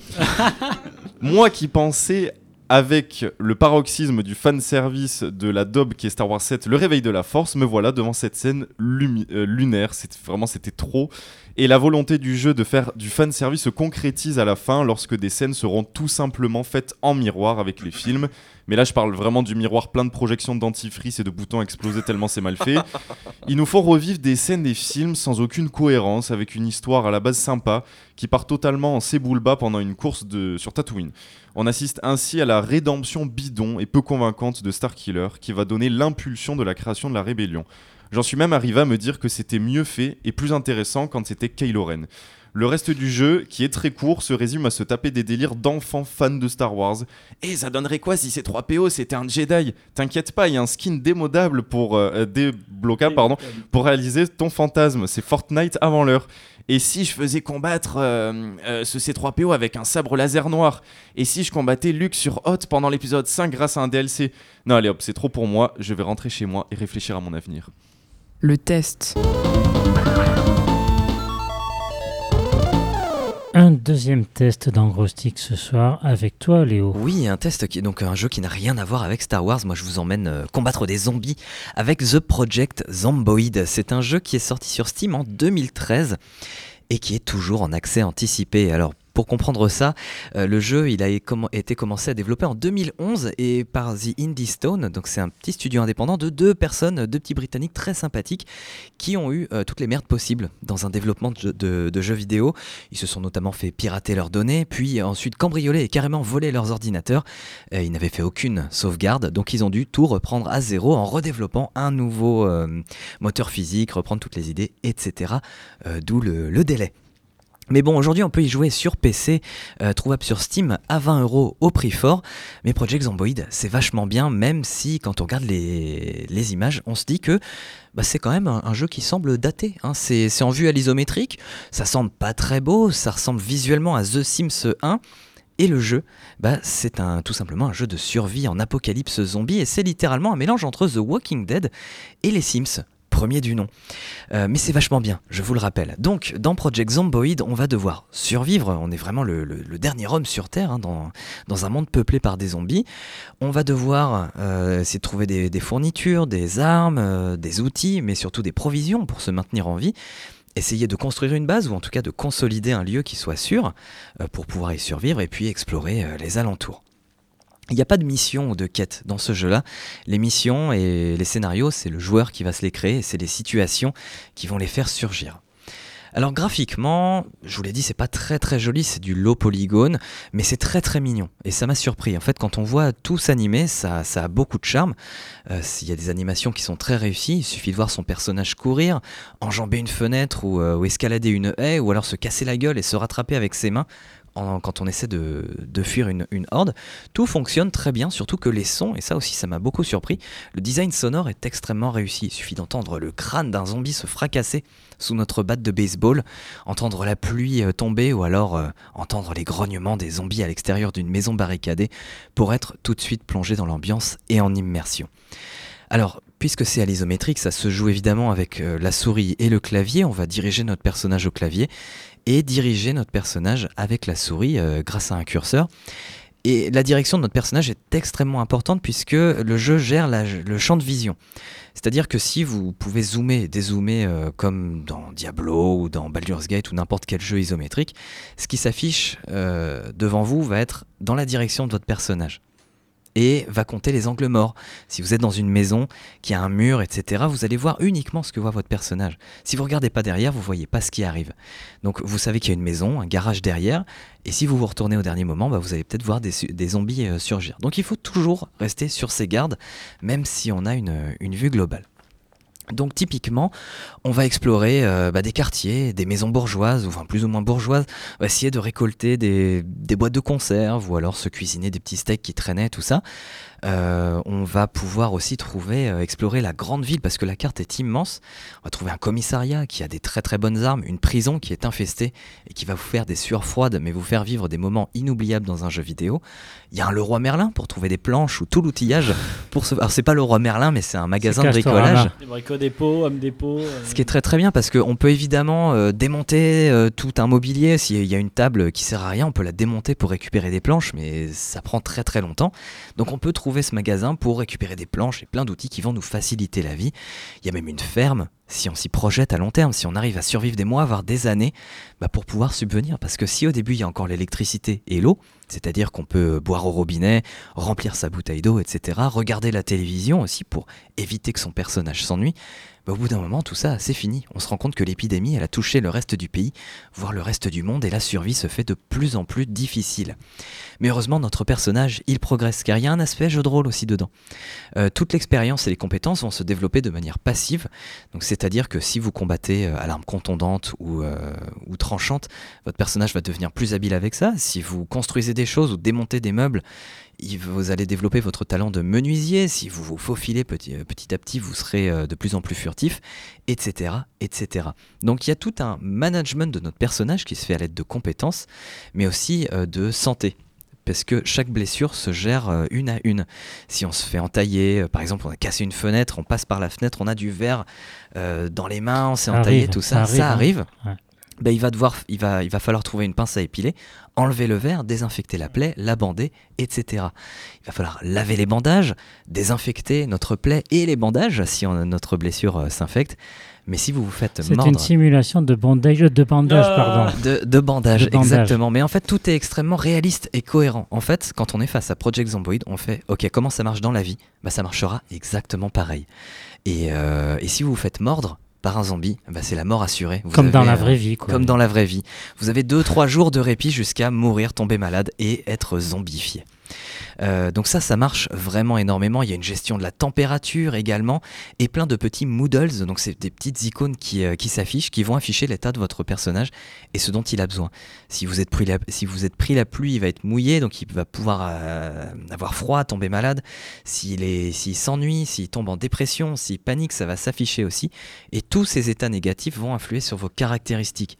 Moi qui pensais avec le paroxysme du fanservice de la daube qui est Star Wars 7, le réveil de la force, me voilà devant cette scène lumi- euh, lunaire. C'était vraiment c'était trop. Et la volonté du jeu de faire du fanservice se concrétise à la fin lorsque des scènes seront tout simplement faites en miroir avec les films. Mais là, je parle vraiment du miroir plein de projections de dentifrice et de boutons explosés tellement c'est mal fait. Ils nous font revivre des scènes des films sans aucune cohérence, avec une histoire à la base sympa qui part totalement en séboulba pendant une course de... sur Tatooine. On assiste ainsi à la rédemption bidon et peu convaincante de Starkiller qui va donner l'impulsion de la création de la rébellion. J'en suis même arrivé à me dire que c'était mieux fait et plus intéressant quand c'était Kylo Ren. Le reste du jeu, qui est très court, se résume à se taper des délires d'enfants fans de Star Wars. Et ça donnerait quoi si ces 3 PO c'était un Jedi? T'inquiète pas, il y a un skin démodable pour euh, euh, débloquable, pardon, pour réaliser ton fantasme. C'est Fortnite avant l'heure. Et si je faisais combattre euh, euh, ce C3PO avec un sabre laser noir? Et si je combattais Luke sur Hot pendant l'épisode 5 grâce à un DLC Non, allez hop, c'est trop pour moi. Je vais rentrer chez moi et réfléchir à mon avenir. Le test. Un deuxième test dans Gros Stick ce soir avec toi, Léo. Oui, un test qui est donc un jeu qui n'a rien à voir avec Star Wars. Moi, je vous emmène euh, combattre des zombies avec The Project Zomboid. C'est un jeu qui est sorti sur Steam en 2013 et qui est toujours en accès anticipé. Alors pour comprendre ça, euh, le jeu a été commencé à développer en 2011 et par The Indie Stone, donc c'est un petit studio indépendant de deux personnes, deux petits britanniques très sympathiques qui ont eu euh, toutes les merdes possibles dans un développement de, jeux vidéo. Ils se sont notamment fait pirater leurs données, puis ensuite cambrioler et carrément voler leurs ordinateurs. Euh, ils n'avaient fait aucune sauvegarde, donc ils ont dû tout reprendre à zéro en redéveloppant un nouveau moteur physique, reprendre toutes les idées, etc. D'où le délai. Mais bon, aujourd'hui, on peut y jouer sur PC, euh, trouvable sur Steam à 20 euros au prix fort. Mais Project Zomboid, c'est vachement bien, même si quand on regarde les, images, on se dit que bah, c'est quand même un, jeu qui semble daté. Hein. C'est en vue à l'isométrique, ça semble pas très beau, ça ressemble visuellement à The Sims 1. Et le jeu, bah, c'est un, tout simplement un jeu de survie en apocalypse zombie, et c'est littéralement un mélange entre The Walking Dead et les Sims premier du nom. Euh, mais c'est vachement bien, je vous le rappelle. Donc, dans Project Zomboid, on va devoir survivre. On est vraiment le, dernier homme sur Terre, hein, dans, un monde peuplé par des zombies. On va devoir euh, essayer de trouver des, fournitures, des armes, euh, des outils, mais surtout des provisions pour se maintenir en vie. Essayer de construire une base, ou en tout cas de consolider un lieu qui soit sûr, pour pouvoir y survivre, et puis explorer les alentours. Il n'y a pas de mission ou de quête dans ce jeu-là. Les missions et les scénarios, c'est le joueur qui va se les créer c'est les situations qui vont les faire surgir. Alors graphiquement, je vous l'ai dit, c'est pas très très joli, c'est du low polygone, mais c'est très très mignon. Et ça m'a surpris. En fait, quand on voit tout s'animer, ça, ça, a beaucoup de charme. Euh, il y a des animations qui sont très réussies. Il suffit de voir son personnage courir, enjamber une fenêtre ou, euh, ou escalader une haie, ou alors se casser la gueule et se rattraper avec ses mains quand on essaie de, fuir une, horde. Tout fonctionne très bien, surtout que les sons, et ça aussi ça m'a beaucoup surpris, le design sonore est extrêmement réussi. Il suffit d'entendre le crâne d'un zombie se fracasser sous notre batte de baseball, entendre la pluie euh, tomber ou alors euh, entendre les grognements des zombies à l'extérieur d'une maison barricadée pour être tout de suite plongé dans l'ambiance et en immersion. Alors, puisque c'est à l'isométrique, ça se joue évidemment avec euh, la souris et le clavier. On va diriger notre personnage au clavier et diriger notre personnage avec la souris euh, grâce à un curseur. Et la direction de notre personnage est extrêmement importante puisque le jeu gère le champ de vision. C'est-à-dire que si vous pouvez zoomer dézoomer euh, comme dans Diablo ou dans Baldur's Gate ou n'importe quel jeu isométrique, ce qui s'affiche devant vous va être dans la direction de votre personnage et va compter les angles morts. Si vous êtes dans une maison qui a un mur, etc., vous allez voir uniquement ce que voit votre personnage. Si vous regardez pas derrière, vous voyez pas ce qui arrive. Donc vous savez qu'il y a une maison, un garage derrière, et si vous vous retournez au dernier moment, bah, vous allez peut-être voir des, zombies euh, surgir. Donc il faut toujours rester sur ses gardes, même si on a une vue globale. Donc typiquement, on va explorer euh, bah, des quartiers, des maisons bourgeoises, ou enfin plus ou moins bourgeoises, on va essayer de récolter des, des boîtes de conserve, ou alors se cuisiner des petits steaks qui traînaient, tout ça. Euh, on va pouvoir aussi trouver, euh, explorer la grande ville parce que la carte est immense. On va trouver un commissariat qui a des très très bonnes armes, une prison qui est infestée et qui va vous faire des sueurs froides mais vous faire vivre des moments inoubliables dans un jeu vidéo. Il y a un Leroy Merlin pour trouver des planches ou tout l'outillage pour ce. Alors c'est pas Leroy Merlin mais c'est un magasin de bricolage. Des dépôt, dépôt. Euh. Ce qui est très très bien parce qu'on peut évidemment démonter tout un mobilier. S'il y a une table qui sert à rien, on peut la démonter pour récupérer des planches mais ça prend très très longtemps. Donc on peut trouver ce magasin pour récupérer des planches et plein d'outils qui vont nous faciliter la vie. Il y a même une ferme, si on s'y projette à long terme, si on arrive à survivre des mois, voire des années, bah pour pouvoir subvenir. Parce que si au début il y a encore l'électricité et l'eau, c'est-à-dire qu'on peut boire au robinet, remplir sa bouteille d'eau, etc., regarder la télévision aussi pour éviter que son personnage s'ennuie, bah, au bout d'un moment, tout ça, c'est fini. On se rend compte que l'épidémie, elle a touché le reste du pays, voire le reste du monde, et la survie se fait de plus en plus difficile. Mais heureusement, notre personnage, il progresse, car il y a un aspect jeu de rôle aussi dedans. Euh, toute l'expérience et les compétences vont se développer de manière passive, donc c'est-à-dire que si vous combattez euh, à l'arme contondante ou, euh, ou tranchante, votre personnage va devenir plus habile avec ça. Si vous construisez des choses ou démontez des meubles, vous allez développer votre talent de menuisier. Si vous vous faufilez petit, euh, petit à petit, vous serez euh, de plus en plus furtif, etc., etc. Donc il y a tout un management de notre personnage qui se fait à l'aide de compétences, mais aussi euh, de santé parce que chaque blessure se gère une à une. Si on se fait entailler, par exemple, on a cassé une fenêtre, on passe par la fenêtre, on a du verre dans les mains, on s'est entaillé, tout ça, ça arrive. Hein. Ben, il, va devoir, il, va, il va falloir trouver une pince à épiler, enlever le verre, désinfecter la plaie, la bander, etc. Il va falloir laver les bandages, désinfecter notre plaie et les bandages si on- notre blessure euh, s'infecte. Mais si vous vous faites C'est mordre une simulation de bandage, de bandage, Ah. pardon. de, de bandage, De bandage. exactement. Mais en fait, tout est extrêmement réaliste et cohérent. En fait, quand on est face à Project Zomboid, on fait OK, comment ça marche dans la vie? Bah, Ça marchera exactement pareil. Et, euh, et si vous vous faites mordre par un zombie, bah, c'est la mort assurée. Vous Comme dans la euh, vraie vie, quoi. Comme dans la vraie vie. Vous avez 2-3 jours de répit jusqu'à mourir, tomber malade et être zombifié. Euh, donc ça, ça marche vraiment énormément. Il y a une gestion de la température également et plein de petits moodles. Donc c'est des petites icônes qui, euh, s'affichent, qui vont afficher l'état de votre personnage et ce dont il a besoin. Si vous êtes pris la, pluie, il va être mouillé, donc il va pouvoir euh, avoir froid, tomber malade. S'il s'ennuie, s'il tombe en dépression, s'il panique, ça va s'afficher aussi. Et tous ces états négatifs vont influer sur vos caractéristiques.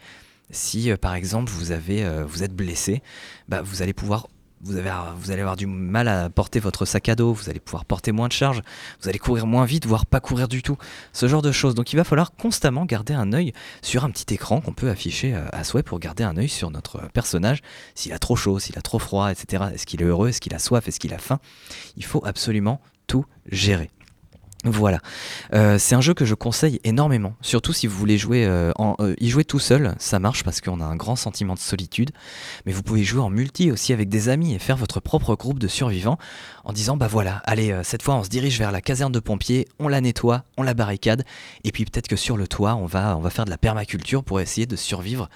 Si par exemple vous vous êtes blessé, bah, vous allez pouvoir vous, avez, allez avoir du mal à porter votre sac à dos, vous allez pouvoir porter moins de charge, vous allez courir moins vite, voire pas courir du tout. Ce genre de choses. Donc il va falloir constamment garder un œil sur un petit écran qu'on peut afficher euh, à souhait pour garder un œil sur notre personnage. S'il a trop chaud, s'il a trop froid, etc. Est-ce qu'il est heureux, est-ce qu'il a soif, est-ce qu'il a faim? Il faut absolument tout gérer. Voilà, Euh, c'est un jeu que je conseille énormément, surtout si vous voulez jouer, euh, en, euh, y jouer tout seul, ça marche parce qu'on a un grand sentiment de solitude, mais vous pouvez jouer en multi aussi avec des amis et faire votre propre groupe de survivants en disant bah voilà, allez, cette fois on se dirige vers la caserne de pompiers, on la nettoie, on la barricade, et puis peut-être que sur le toit on va faire de la permaculture pour essayer de survivre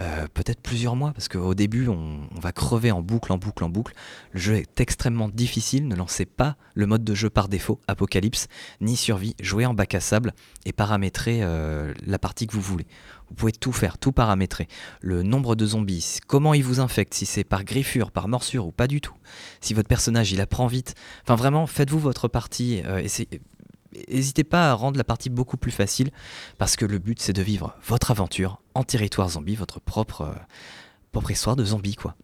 euh, peut-être plusieurs mois, parce qu'au début on, va crever en boucle, en boucle, en boucle. Le jeu est extrêmement difficile, ne lancez pas le mode de jeu par défaut, Apocalypse, ni survie, jouez en bac à sable et paramétrez euh, la partie que vous voulez. Vous pouvez tout faire, tout paramétrer. Le nombre de zombies, comment ils vous infectent, si c'est par griffure, par morsure ou pas du tout. Si votre personnage il apprend vite. Enfin vraiment, faites-vous votre partie. euh, N'hésitez pas à rendre la partie beaucoup plus facile parce que le but c'est de vivre votre aventure en territoire zombie, votre propre, euh, propre histoire de zombie quoi.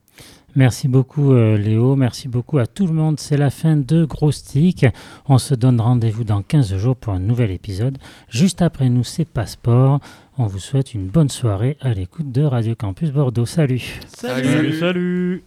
Merci beaucoup euh, Léo, merci beaucoup à tout le monde. C'est la fin de Gros Stick. On se donne rendez-vous dans 15 jours pour un nouvel épisode. Juste après nous, c'est Passeport. On vous souhaite une bonne soirée à l'écoute de Radio Campus Bordeaux. Salut Salut. Salut, salut